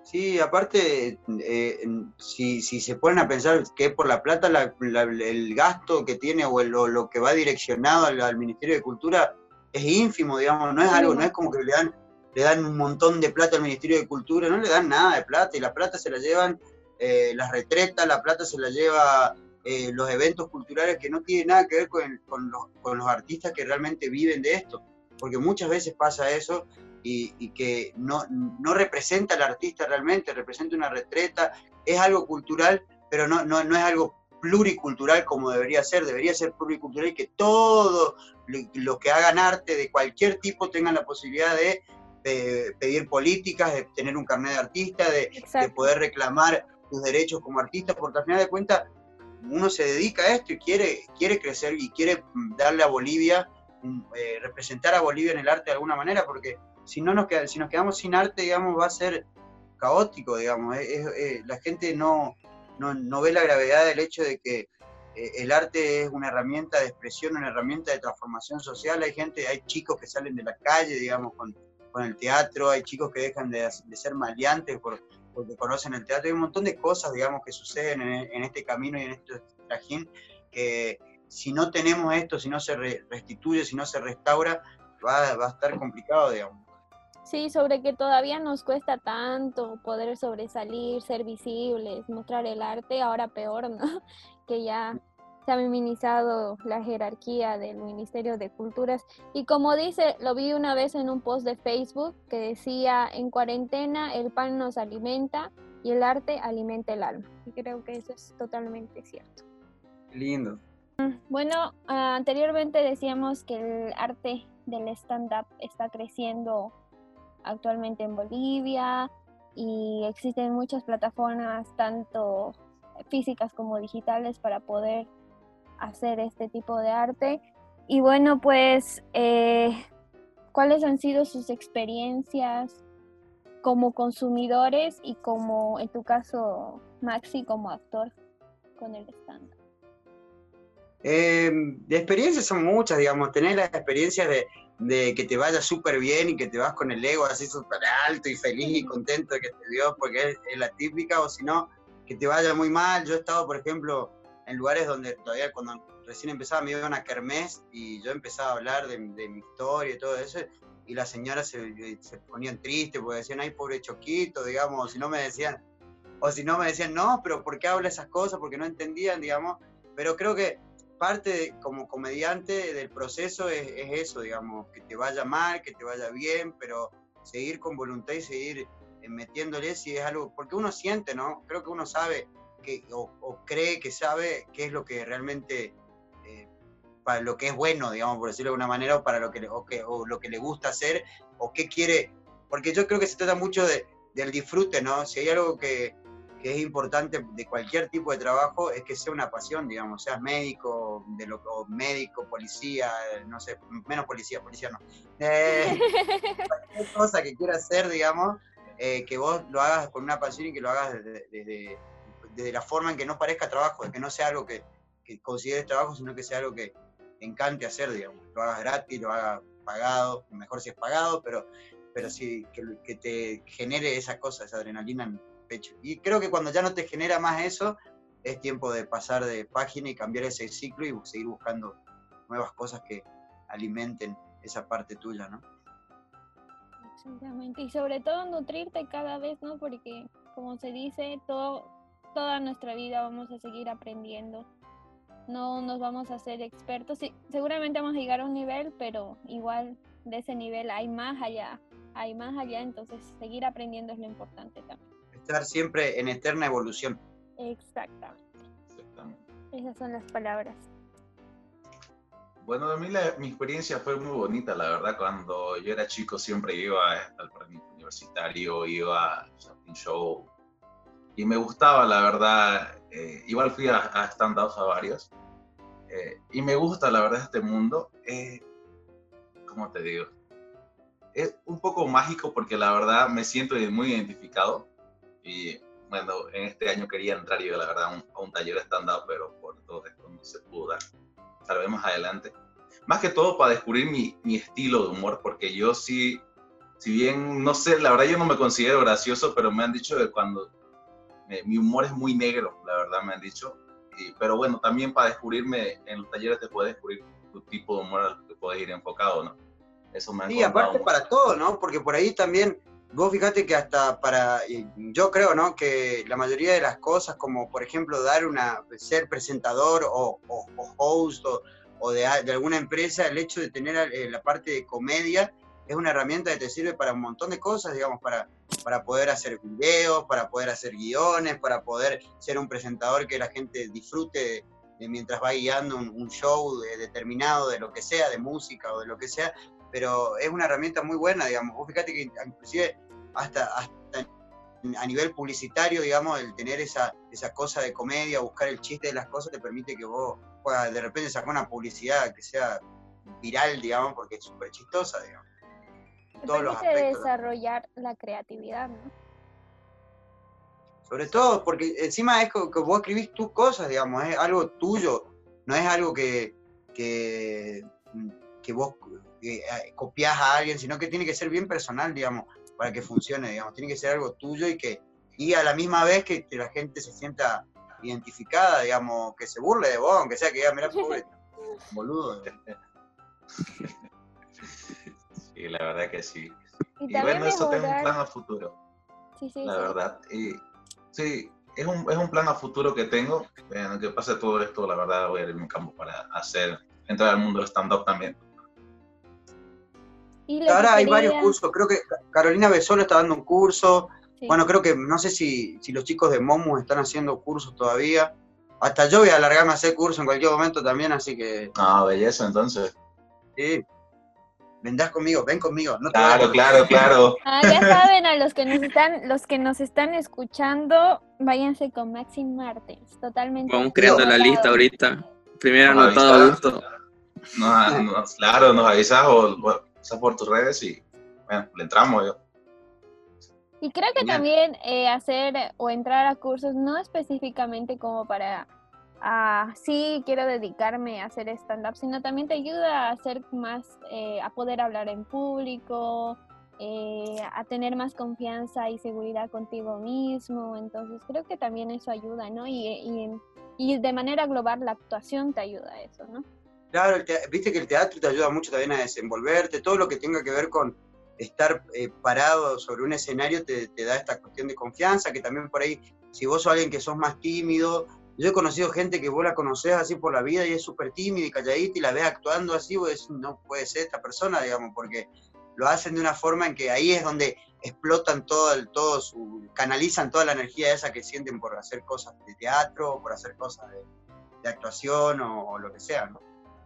Sí, aparte, eh, si, si, se ponen a pensar que por la plata el gasto que tiene o, lo que va direccionado al Ministerio de Cultura es ínfimo, digamos, no es algo, no es como que le dan, le dan un montón de plata al Ministerio de Cultura, no le dan nada de plata, y la plata se la llevan eh, las retretas, la plata se la lleva eh, los eventos culturales que no tienen nada que ver con, los, artistas que realmente viven de esto, porque muchas veces pasa eso y, que no, no, representa al artista realmente, representa una retreta, es algo cultural, pero no, no, no es algo pluricultural como debería ser, debería ser pluricultural y que todo lo que hagan arte de cualquier tipo tengan la posibilidad de, pedir políticas, de tener un carnet de artista, de, poder reclamar sus derechos como artista, porque al final de cuentas uno se dedica a esto y quiere, quiere crecer y quiere darle a Bolivia, eh, representar a Bolivia en el arte de alguna manera, porque si no nos, si nos quedamos sin arte, digamos, va a ser caótico, digamos. la gente no, no, ve la gravedad del hecho de que eh, el arte es una herramienta de expresión, una herramienta de transformación social. Hay gente, hay chicos que salen de la calle, digamos, con, el teatro, hay chicos que dejan de, ser maleantes por, porque conocen el teatro. Hay un montón de cosas, digamos, que suceden en, este camino y en este trajín que si no tenemos esto, si no se restituye, si no se restaura, va, va a estar complicado, digamos. Sí, sobre que todavía nos cuesta tanto poder sobresalir, ser visibles, mostrar el arte, ahora peor, ¿no? (laughs) Que ya se ha minimizado la jerarquía del Ministerio de Culturas. Y como dice, lo vi una vez en un post de Facebook que decía, en cuarentena el pan nos alimenta y el arte alimenta el alma. Y creo que eso es totalmente cierto. Lindo. Bueno, anteriormente decíamos que el arte del stand-up está creciendo actualmente en Bolivia y existen muchas plataformas, tanto físicas como digitales, para poder hacer este tipo de arte. Y bueno, pues, eh, ¿cuáles han sido sus experiencias como consumidores y como, en tu caso, Maxi, como actor con el stand eh, de experiencias son muchas, digamos, tener las experiencias de, de que te vaya súper bien y que te vas con el ego así súper alto y feliz y contento de que te dio, porque es, la típica, o si no, que te vaya muy mal. Yo he estado, por ejemplo, en lugares donde todavía cuando recién empezaba me iba a una kermés y yo empezaba a hablar de, mi historia y todo eso, y las señoras se, se, ponían tristes porque decían, ay, pobre Choquito, digamos, o si no me decían, o si no me decían, no, pero ¿por qué habla esas cosas? Porque no entendían, digamos, pero creo que parte como comediante del proceso es, eso, digamos, que te vaya mal, que te vaya bien, pero seguir con voluntad y seguir eh, metiéndole si es algo, porque uno siente, ¿no? Creo que uno sabe que, o, cree que sabe qué es lo que realmente, eh, para lo que es bueno, digamos, por decirlo de alguna manera, o para lo que, o o lo que le gusta hacer, o qué quiere, porque yo creo que se trata mucho de, del disfrute, ¿no? Si hay algo que, que es importante de cualquier tipo de trabajo es que sea una pasión, digamos, seas médico, de lo, médico, policía, no sé, menos policía, policía no. (laughs) Eh, cualquier cosa que quieras hacer, digamos, eh, que vos lo hagas con una pasión y que lo hagas desde, desde, la forma en que no parezca trabajo, que no sea algo que, que consideres trabajo, sino que sea algo que te encante hacer, digamos. Lo hagas gratis, lo hagas pagado, mejor si es pagado, pero, pero sí que, que te genere esa cosa, esa adrenalina y creo que cuando ya no te genera más eso, es tiempo de pasar de página y cambiar ese ciclo y seguir buscando nuevas cosas que alimenten esa parte tuya, ¿no? Exactamente, y sobre todo nutrirte cada vez, ¿no? Porque como se dice, todo, toda nuestra vida vamos a seguir aprendiendo. No nos vamos a hacer expertos. Seguramente vamos a llegar a un nivel, pero igual de ese nivel hay más allá, hay más allá, entonces seguir aprendiendo es lo importante también estar siempre en eterna evolución. Exactamente. Esas son las palabras. Bueno, a mí mi experiencia fue muy bonita, la verdad. Cuando yo era chico siempre iba al jardín universitario, iba a show y me gustaba, la verdad. Eh, igual fui a, a stand-ups a varios. Eh, y me gusta, la verdad, este mundo. Eh, ¿Cómo te digo? Es un poco mágico porque la verdad me siento muy identificado y bueno, en este año quería entrar yo, la verdad, a un, taller de stand-up, pero por todo esto no se pudo dar. Tal más adelante. Más que todo para descubrir mi, mi estilo de humor, porque yo sí, si bien, no sé, la verdad yo no me considero gracioso, pero me han dicho que cuando mi humor es muy negro, la verdad me han dicho. Y, pero bueno, también para descubrirme en los talleres te puedes descubrir tu tipo de humor al que puedes ir enfocado, ¿no? Eso me han Sí, aparte para todo, ¿no? Porque por ahí también Vos fíjate que hasta para, yo creo, ¿no? Que la mayoría de las cosas, como por ejemplo dar una, ser presentador o, host o, de, alguna empresa, el hecho de tener eh, la parte de comedia es una herramienta que te sirve para un montón de cosas, digamos, para, para poder hacer videos, para poder hacer guiones, para poder ser un presentador que la gente disfrute mientras va guiando un, show determinado, de lo que sea, de música o de lo que sea, pero es una herramienta muy buena, digamos. Vos fíjate que inclusive hasta, hasta a nivel publicitario, digamos, el tener esa, esa cosa de comedia, buscar el chiste de las cosas, te permite que vos puedas de repente sacar una publicidad que sea viral, digamos, porque es súper chistosa, digamos. Te permite desarrollar la creatividad, ¿no? Sobre todo porque encima es que vos escribís tus cosas, digamos, es algo tuyo, no es algo que, que, que vos eh, copias a alguien, sino que tiene que ser bien personal, digamos, para que funcione, digamos, tiene que ser algo tuyo y que y a la misma vez que, la gente se sienta identificada, digamos, que se burle de vos, aunque sea que diga, mira, (laughs) pobre, boludo. (laughs) Sí, la verdad que sí. Y, bueno, eso es un plan a futuro. Sí, sí, la verdad. Y, sí, es un, es un plan a futuro que tengo. En que pase todo esto, la verdad, voy a ir a mi campo para hacer, entrar al mundo del stand-up también. Ahora hay varios cursos, creo que Carolina Besolo está dando un curso. Bueno, creo que no sé si, si los chicos de Momu están haciendo cursos todavía. Hasta yo voy a alargarme a hacer curso en cualquier momento también, así que. Ah, belleza, entonces. Sí. Vendrás conmigo, ven conmigo. No claro, claro, claro. Ah, ya saben, a los que nos están, los que nos están escuchando, váyanse con Maxim Martens, totalmente. Vamos creando la lista ahorita. Primero anotado gusto. No, claro, nos avisas o, por tus redes y bueno, le entramos yo. Y creo que también eh, hacer o entrar a cursos no específicamente como para, ah, sí, quiero dedicarme a hacer stand-up, sino también te ayuda a hacer más, eh, a poder hablar en público, eh, a tener más confianza y seguridad contigo mismo. Entonces creo que también eso ayuda, ¿no? Y, y, y de manera global la actuación te ayuda a eso, ¿no? Claro, viste que el teatro te ayuda mucho también a desenvolverte, todo lo que tenga que ver con estar eh, parado sobre un escenario te, da esta cuestión de confianza, que también por ahí, si vos sos alguien que sos más tímido, yo he conocido gente que vos la conocés así por la vida y es súper tímida y calladita y la ves actuando así, vos decís, no puede ser esta persona, digamos, porque lo hacen de una forma en que ahí es donde explotan todo, el, todo su, canalizan toda la energía esa que sienten por hacer cosas de teatro, por hacer cosas de, actuación o, lo que sea, ¿no?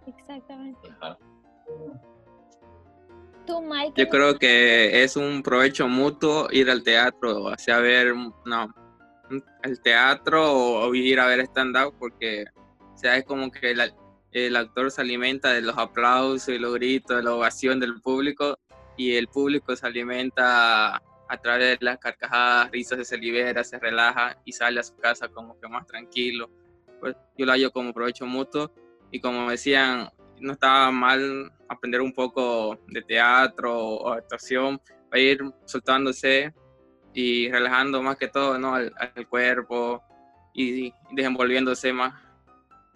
Exactamente. Yo creo que es un provecho mutuo ir al teatro, hacia ver no, el teatro o, ir a ver stand-up, porque o sea, es como que el, actor se alimenta de los aplausos y los gritos, de la ovación del público, y el público se alimenta a través de las carcajadas, risas, se libera, se relaja y sale a su casa como que más tranquilo. Pues yo lo hallo como provecho mutuo y como decían, no estaba mal aprender un poco de teatro o actuación para ir soltándose y relajando más que todo ¿no? al, cuerpo y, desenvolviéndose más.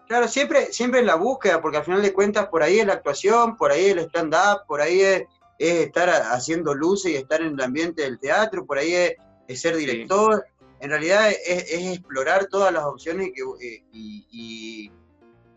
Claro, siempre, siempre en la búsqueda, porque al final de cuentas por ahí es la actuación, por ahí es el stand-up, por ahí es, estar haciendo luces y estar en el ambiente del teatro, por ahí es, ser director. En realidad es, explorar todas las opciones eh, y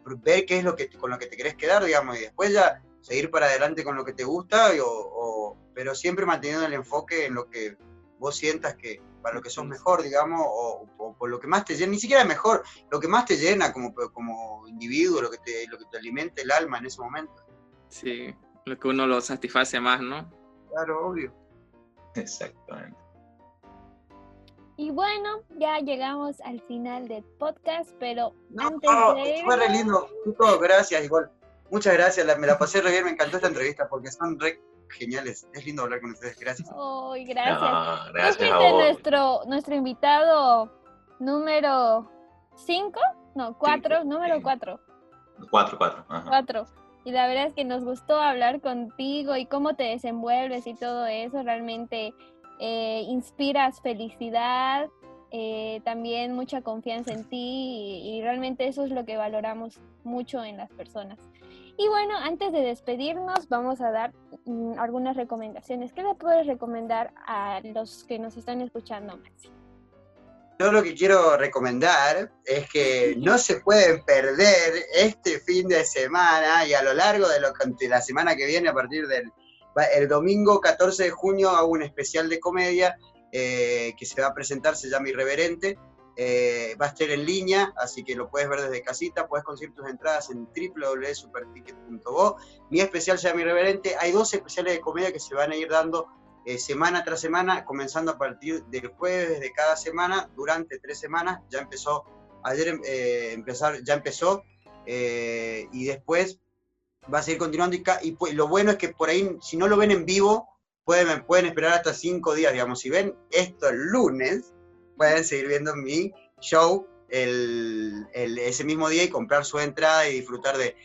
ver qué es lo que con lo que te querés quedar, digamos, y después ya seguir para adelante con lo que te gusta, o, pero siempre manteniendo el enfoque en lo que vos sientas que para lo que sos mejor, digamos, o, por lo que más te llena, ni siquiera mejor, lo que más te llena como, como individuo, lo que, te, lo que te alimenta el alma en ese momento. Sí, lo que uno lo satisface más, ¿no? Claro, obvio. Exactamente. Y bueno, ya llegamos al final del podcast, pero antes de... Fue re lindo, todo, gracias, igual. Muchas gracias, me la pasé re bien, me encantó esta entrevista porque son re geniales. Es lindo hablar con ustedes, gracias. Ay, gracias. gracias nuestro, nuestro invitado número 5? No, 4, número 4. 4, 4. 4. Y la verdad es que nos gustó hablar contigo y cómo te desenvuelves y todo eso. Realmente eh, inspiras felicidad, eh, también mucha confianza en ti y, realmente eso es lo que valoramos mucho en las personas. Y bueno, antes de despedirnos, vamos a dar mm, algunas recomendaciones. ¿Qué le puedes recomendar a los que nos están escuchando, Maxi? Yo lo que quiero recomendar es que no se pueden perder este fin de semana y a lo largo de, lo, de la semana que viene, a partir del el domingo 14 de junio hago un especial de comedia eh, que se va a presentar, se llama Irreverente. Eh, va a estar en línea, así que lo puedes ver desde casita, puedes conseguir tus entradas en www.superticket.go. Mi especial se llama Irreverente. Hay dos especiales de comedia que se van a ir dando eh, semana tras semana, comenzando a partir del jueves de cada semana, durante tres semanas. Ya empezó, ayer empezar, ya empezó, y después va a seguir continuando y, pues, lo bueno es que por ahí, si no lo ven en vivo, pueden, pueden esperar hasta cinco días, digamos, si ven esto el lunes, pueden seguir viendo mi show el, ese mismo día y comprar su entrada y disfrutar de,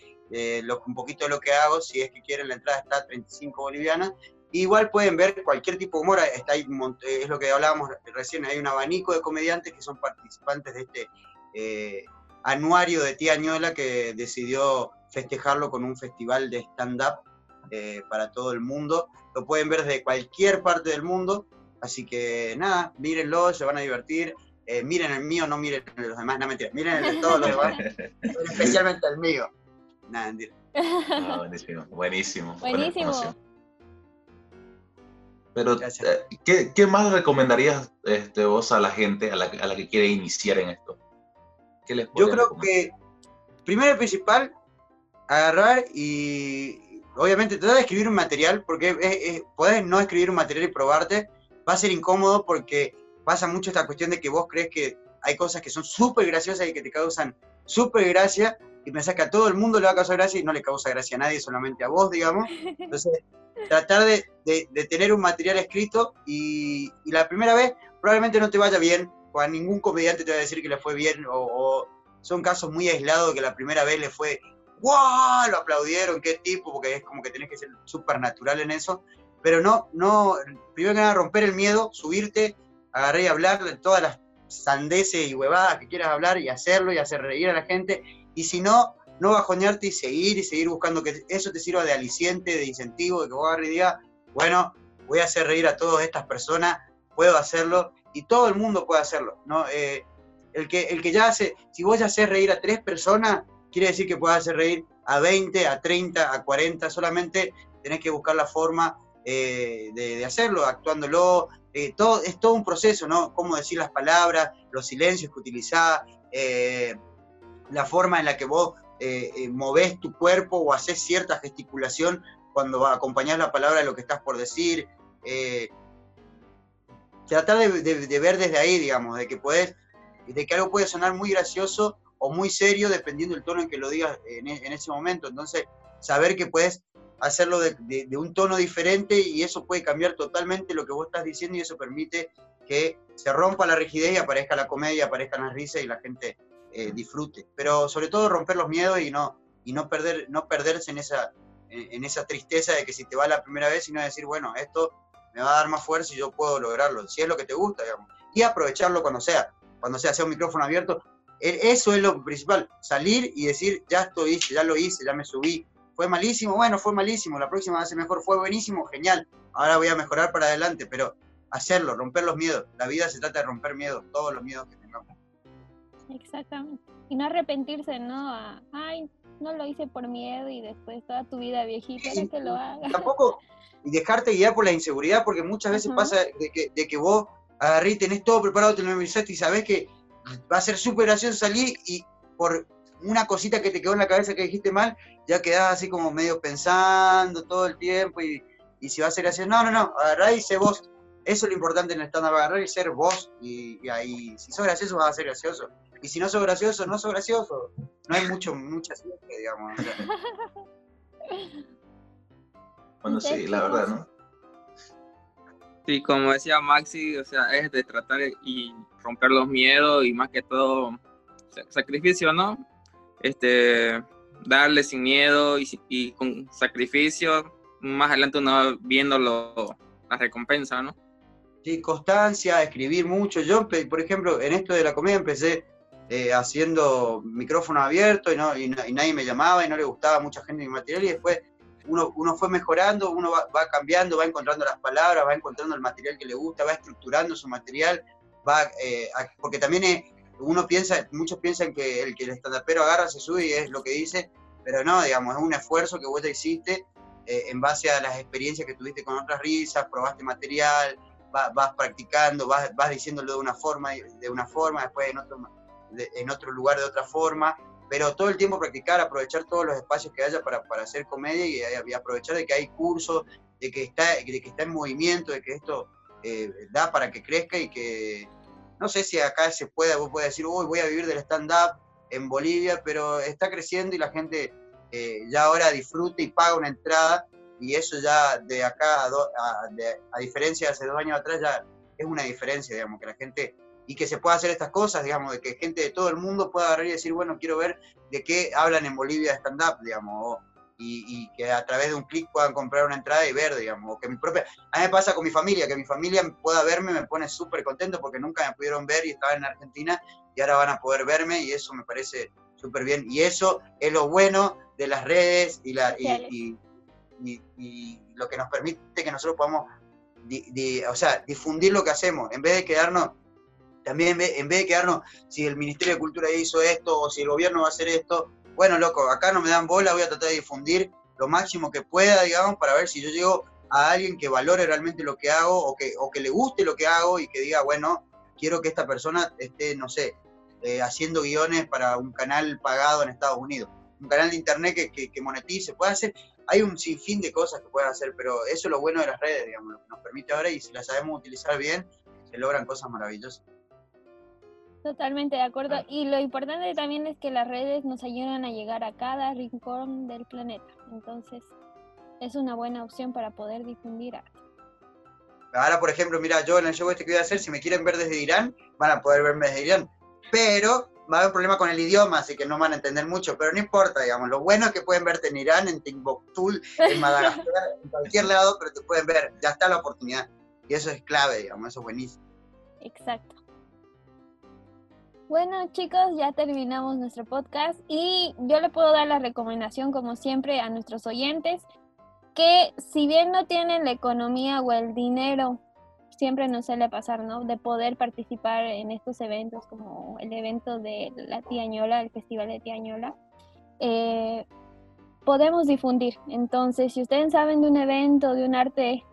un poquito de lo que hago. Si es que quieren, la entrada está a 35 bolivianas. Igual pueden ver cualquier tipo de humor, está ahí, es lo que hablábamos recién, hay un abanico de comediantes que son participantes de este eh, anuario de Tía Añola que decidió festejarlo con un festival de stand-up eh, para todo el mundo. Lo pueden ver desde cualquier parte del mundo, así que nada, mírenlo, se van a divertir. Eh, miren el mío, no miren el de los demás, no mentira, miren el de todos los demás, (laughs) especialmente el mío. Nada, mentira. Ah, buenísimo, buenísimo. Buenísimo. Pero, eh, ¿qué, ¿qué, más recomendarías este, vos a la gente, a la, a la que quiere iniciar en esto? ¿Qué les Yo creo que, primero y principal, agarrar y, obviamente, tratar de escribir un material, porque puedes no escribir un material y probarte, va a ser incómodo porque pasa mucho esta cuestión de que vos crees que hay cosas que son súper graciosas y que te causan súper gracia, y pensás que a todo el mundo le va a causar gracia y no le causa gracia a nadie, solamente a vos, digamos. Entonces, (laughs) tratar de, de, tener un material escrito y, y, la primera vez probablemente no te vaya bien, a ningún comediante te va a decir que le fue bien, o, son casos muy aislados que la primera vez le fue, ¡wow! Lo aplaudieron, qué tipo, porque es como que tenés que ser súper natural en eso. Pero no, no, primero que nada, romper el miedo, subirte, agarrar y hablar de todas las sandeces y huevadas que quieras hablar y hacerlo y hacer reír a la gente. Y si no, no bajonearte y seguir y seguir buscando que eso te sirva de aliciente, de incentivo, de que vos agarres y digas, bueno, voy a hacer reír a todas estas personas, puedo hacerlo y todo el mundo puede hacerlo, ¿no? Eh, el, que, el que ya hace, si vos ya haces reír a tres personas, quiere decir que puedes hacer reír a 20, a 30, a 40, solamente tenés que buscar la forma eh, de, hacerlo, actuándolo, eh, todo, es todo un proceso, ¿no? Cómo decir las palabras, los silencios que utilizás, la forma en la que vos eh, eh, moves tu cuerpo o haces cierta gesticulación cuando acompañas la palabra de lo que estás por decir. Eh, tratar de, ver desde ahí, digamos, de que puedes, de que algo puede sonar muy gracioso o muy serio dependiendo del tono en que lo digas en, en ese momento. Entonces, saber que puedes hacerlo de, un tono diferente y eso puede cambiar totalmente lo que vos estás diciendo y eso permite que se rompa la rigidez y aparezca la comedia, aparezcan las risas y la gente eh, disfrute. Pero sobre todo romper los miedos y no, y no, perder, no perderse en esa, en, esa tristeza de que si te va la primera vez, sino decir, bueno, esto me va a dar más fuerza y yo puedo lograrlo, si es lo que te gusta, digamos. Y aprovecharlo cuando sea, cuando sea, sea un micrófono abierto. E, eso es lo principal, salir y decir, ya estoy, ya lo hice, ya me subí. Fue malísimo, bueno, fue malísimo, la próxima vez mejor, fue buenísimo, genial, ahora voy a mejorar para adelante, pero hacerlo, romper los miedos. La vida se trata de romper miedos, todos los miedos que tengamos. Exactamente. Y no arrepentirse, ¿no? ay, no lo hice por miedo y después toda tu vida viejita era que lo hagas. Tampoco, y dejarte guiar por la inseguridad, porque muchas veces pasa de que, de que vos agarrís, y tenés todo preparado, te lo memorizaste y sabés que va a ser súper gracioso salir y por una cosita que te quedó en la cabeza que dijiste mal, ya quedás así como medio pensando todo el tiempo y, y si va a ser gracioso, no, no, no, agarrá y sé vos. Eso es lo importante en el stand-up, agarrar y ser vos. Y, y, ahí, si sos gracioso, vas a ser gracioso. Y si no sos gracioso, no sos gracioso. No hay mucho, mucha ciencia, digamos. (laughs) bueno, sí, la verdad, ¿no? Sí, como decía Maxi, o sea, es de tratar y romper los miedos y más que todo sacrificio, ¿no? Este, darle sin miedo y, y con sacrificio, más adelante uno viendo lo, la recompensa, ¿no? Sí, constancia, escribir mucho. Yo, por ejemplo, en esto de la comedia empecé eh, haciendo micrófono abierto y, no, y, nadie me llamaba y no le gustaba a mucha gente mi material y después uno, uno fue mejorando, uno va, cambiando, va encontrando las palabras, va encontrando el material que le gusta, va estructurando su material, va, eh, porque también uno piensa, muchos piensan que el que el estandapero agarra, se sube y es lo que dice, pero no, digamos, es un esfuerzo que vos te hiciste eh, en base a las experiencias que tuviste con otras risas, probaste material, vas practicando, vas, vas diciéndolo de una forma, de una forma, después en otro en otro lugar de otra forma, pero todo el tiempo practicar, aprovechar todos los espacios que haya para, para hacer comedia y, aprovechar de que hay cursos, de que está, de que está en movimiento, de que esto eh, da para que crezca y que no sé si acá se puede, vos puedes decir, uy, voy a vivir del stand-up en Bolivia, pero está creciendo y la gente eh, ya ahora disfruta y paga una entrada y eso ya de acá a, a, diferencia de hace dos años atrás ya es una diferencia, digamos, que la gente y que se pueda hacer estas cosas, digamos, de que gente de todo el mundo pueda agarrar y decir, bueno, quiero ver de qué hablan en Bolivia de stand-up, digamos, y, que a través de un clic puedan comprar una entrada y ver, digamos, o que mi propia... A mí me pasa con mi familia, que mi familia pueda verme me pone súper contento porque nunca me pudieron ver y estaba en Argentina y ahora van a poder verme y eso me parece súper bien. Y eso es lo bueno de las redes y, la, y, lo que nos permite que nosotros podamos o sea, difundir lo que hacemos, en vez de quedarnos, también en vez, de quedarnos, si el Ministerio de Cultura hizo esto o si el gobierno va a hacer esto, bueno, loco, acá no me dan bola, voy a tratar de difundir lo máximo que pueda, digamos, para ver si yo llego a alguien que valore realmente lo que hago o que, o que le guste lo que hago y que diga, bueno, quiero que esta persona esté, no sé, eh, haciendo guiones para un canal pagado en Estados Unidos, un canal de internet que, que, monetice, puede hacer, hay un sinfín de cosas que pueden hacer, pero eso es lo bueno de las redes, digamos, lo que nos permite ahora y si las sabemos utilizar bien, se logran cosas maravillosas. Totalmente de acuerdo. Y lo importante también es que las redes nos ayudan a llegar a cada rincón del planeta. Entonces, es una buena opción para poder difundir arte. Ahora, por ejemplo, mira, yo en el show este que voy a hacer, si me quieren ver desde Irán, van a poder verme desde Irán. Pero va a haber un problema con el idioma, así que no van a entender mucho, pero no importa, digamos. Lo bueno es que pueden verte en Irán, en Timbuktu, en Madagascar, (laughs) en cualquier lado, pero te pueden ver. Ya está la oportunidad. Y eso es clave, digamos, eso es buenísimo. Exacto. Bueno chicos, ya terminamos nuestro podcast y yo le puedo dar la recomendación como siempre a nuestros oyentes que si bien no tienen la economía o el dinero, siempre nos suele pasar, ¿no? De poder participar en estos eventos como el evento de la Tiañola, el Festival de Tiañola, eh, podemos difundir. Entonces, si ustedes saben de un evento, de un arte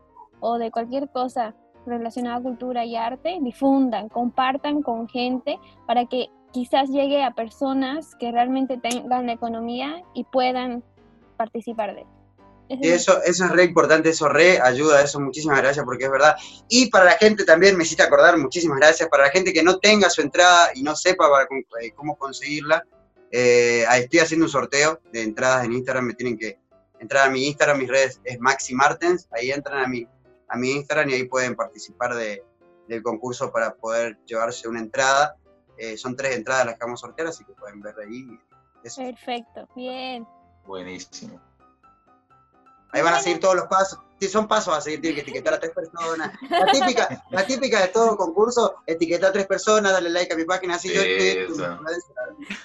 o de cualquier cosa relacionada a cultura y arte, difundan, compartan con gente para que quizás llegue a personas que realmente tengan la economía y puedan participar de eso, eso es re importante, eso re ayuda, eso muchísimas gracias porque es verdad. Y para la gente también, me hiciste acordar, muchísimas gracias, para la gente que no tenga su entrada y no sepa eh, cómo conseguirla, eh, estoy haciendo un sorteo de entradas en Instagram, me tienen que entrar a mi Instagram, mis redes es Maxi Martens, ahí entran a mi, a mi Instagram y ahí pueden participar de, del concurso para poder llevarse una entrada. Eh, son tres entradas las que vamos a sortear, así que pueden ver ahí. Perfecto, bien. Buenísimo. Ahí van a seguir todos los pasos. Si son pasos a seguir, tienen que etiquetar a tres personas. La típica, la típica de todo concurso, etiquetar a tres personas, darle like a mi página, así yo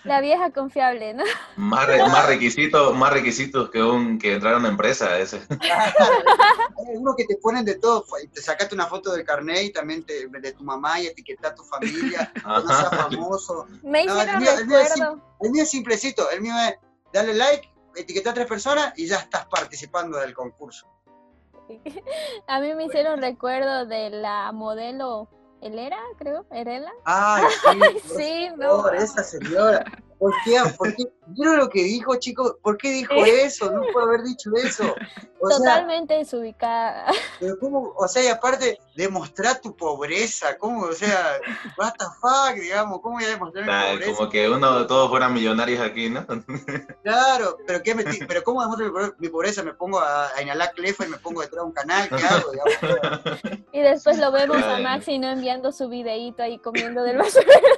La vieja confiable, ¿no? Más, más requisitos, más requisitos que un que entrar a una empresa ese. Hay uno que te ponen de todo, te sacaste una foto del carnet y también te, de tu mamá y etiquetar a tu familia, no seas famoso. Me hicieron recuerdo. el mío es simplecito, el mío es darle like, etiqueta a tres personas y ya estás participando del concurso. (laughs) A mí me hicieron recuerdo de la modelo Elera, creo, Erela. Ay, sí, (laughs) sí no. esa señora. ¿Por qué? ¿Por qué? ¿Vieron lo que dijo, chicos? ¿Por qué dijo eso? No puedo haber dicho eso. Totalmente desubicada. Pero ¿cómo? O sea, y aparte, demostrar tu pobreza, ¿cómo? O sea, what the fuck, digamos, ¿cómo voy a demostrar mi pobreza? Como que uno, todos fueran millonarios aquí, ¿no? (laughs) Claro, pero ¿qué me, pero ¿cómo demuestro mi pobreza? ¿Me pongo a, inhalar clefa y me pongo detrás de un canal? ¿Qué hago? Y después lo vemos a Maxi no enviando su videíto ahí comiendo del basurero.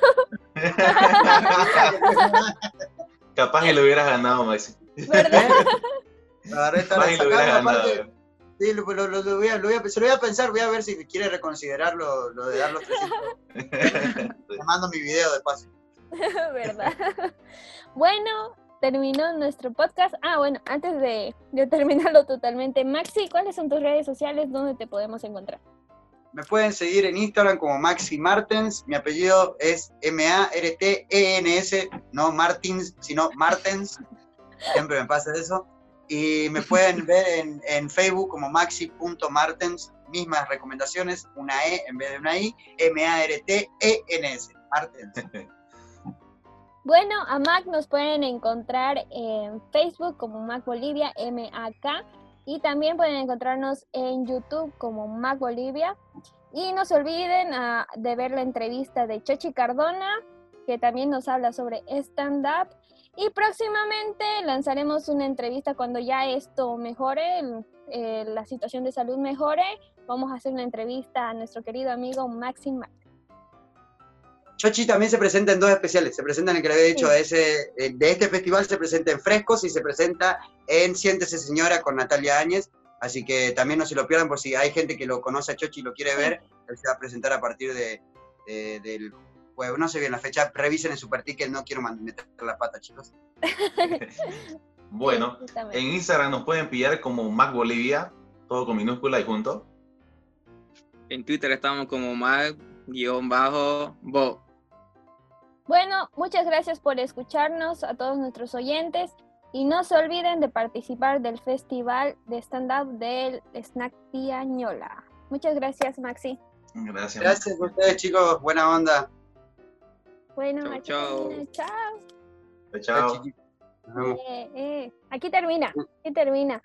(laughs) Capaz que lo hubieras ganado, Maxi. ¿Verdad? (laughs) Capaz que lo hubieras ganado. Sí, lo, lo, lo, voy a, lo, voy a, se lo voy a pensar, voy a ver si quiere reconsiderar lo, de dar los 300. Te (laughs) mando mi video de paso. ¿Verdad? Bueno, terminó nuestro podcast. Ah, bueno, antes de, de terminarlo totalmente, Maxi, ¿cuáles son tus redes sociales? ¿Dónde te podemos encontrar? Me pueden seguir en Instagram como Maxi Martens. Mi apellido es M-A-R-T-E-N-S, no Martins, sino Martens. Siempre me pasa eso. Y me pueden (laughs) ver en, en Facebook como maxi.martens. Mismas recomendaciones, una E en vez de una I. M-A-R-T-E-N-S. Martens. Bueno, a Mac nos pueden encontrar en Facebook como Mac Bolivia, M-A-K y también pueden encontrarnos en YouTube como Mac Bolivia. Y no se olviden ah, de ver la entrevista de Chochi Cardona, que también nos habla sobre stand-up. Y próximamente lanzaremos una entrevista cuando ya esto mejore, eh, la situación de salud mejore. Vamos a hacer una entrevista a nuestro querido amigo Maxim Chochi también se presenta en dos especiales. Se presenta en el que le había dicho, ese, eh, de este festival se presenta en Frescos y se presenta en Siéntese Señora con Natalia Áñez. Así que también no se lo pierdan por si hay gente que lo conoce a Chochi y lo quiere ver. Él se va a presentar a partir de, del jueves. No sé bien la fecha. Revisen en Super Ticket. No quiero meter la pata, chicos. (laughs) bueno, en Instagram nos pueden pillar como Mac Bolivia, todo con minúscula y junto. En Twitter estamos como Mac-Bo. Bueno, muchas gracias por escucharnos a todos nuestros oyentes y no se olviden de participar del festival de stand-up del Snack Ñola. Muchas gracias, Maxi. Gracias. Gracias a ustedes, chicos. Buena onda. Bueno, chao. Chao. Chao. Eh, eh. Aquí termina, aquí termina.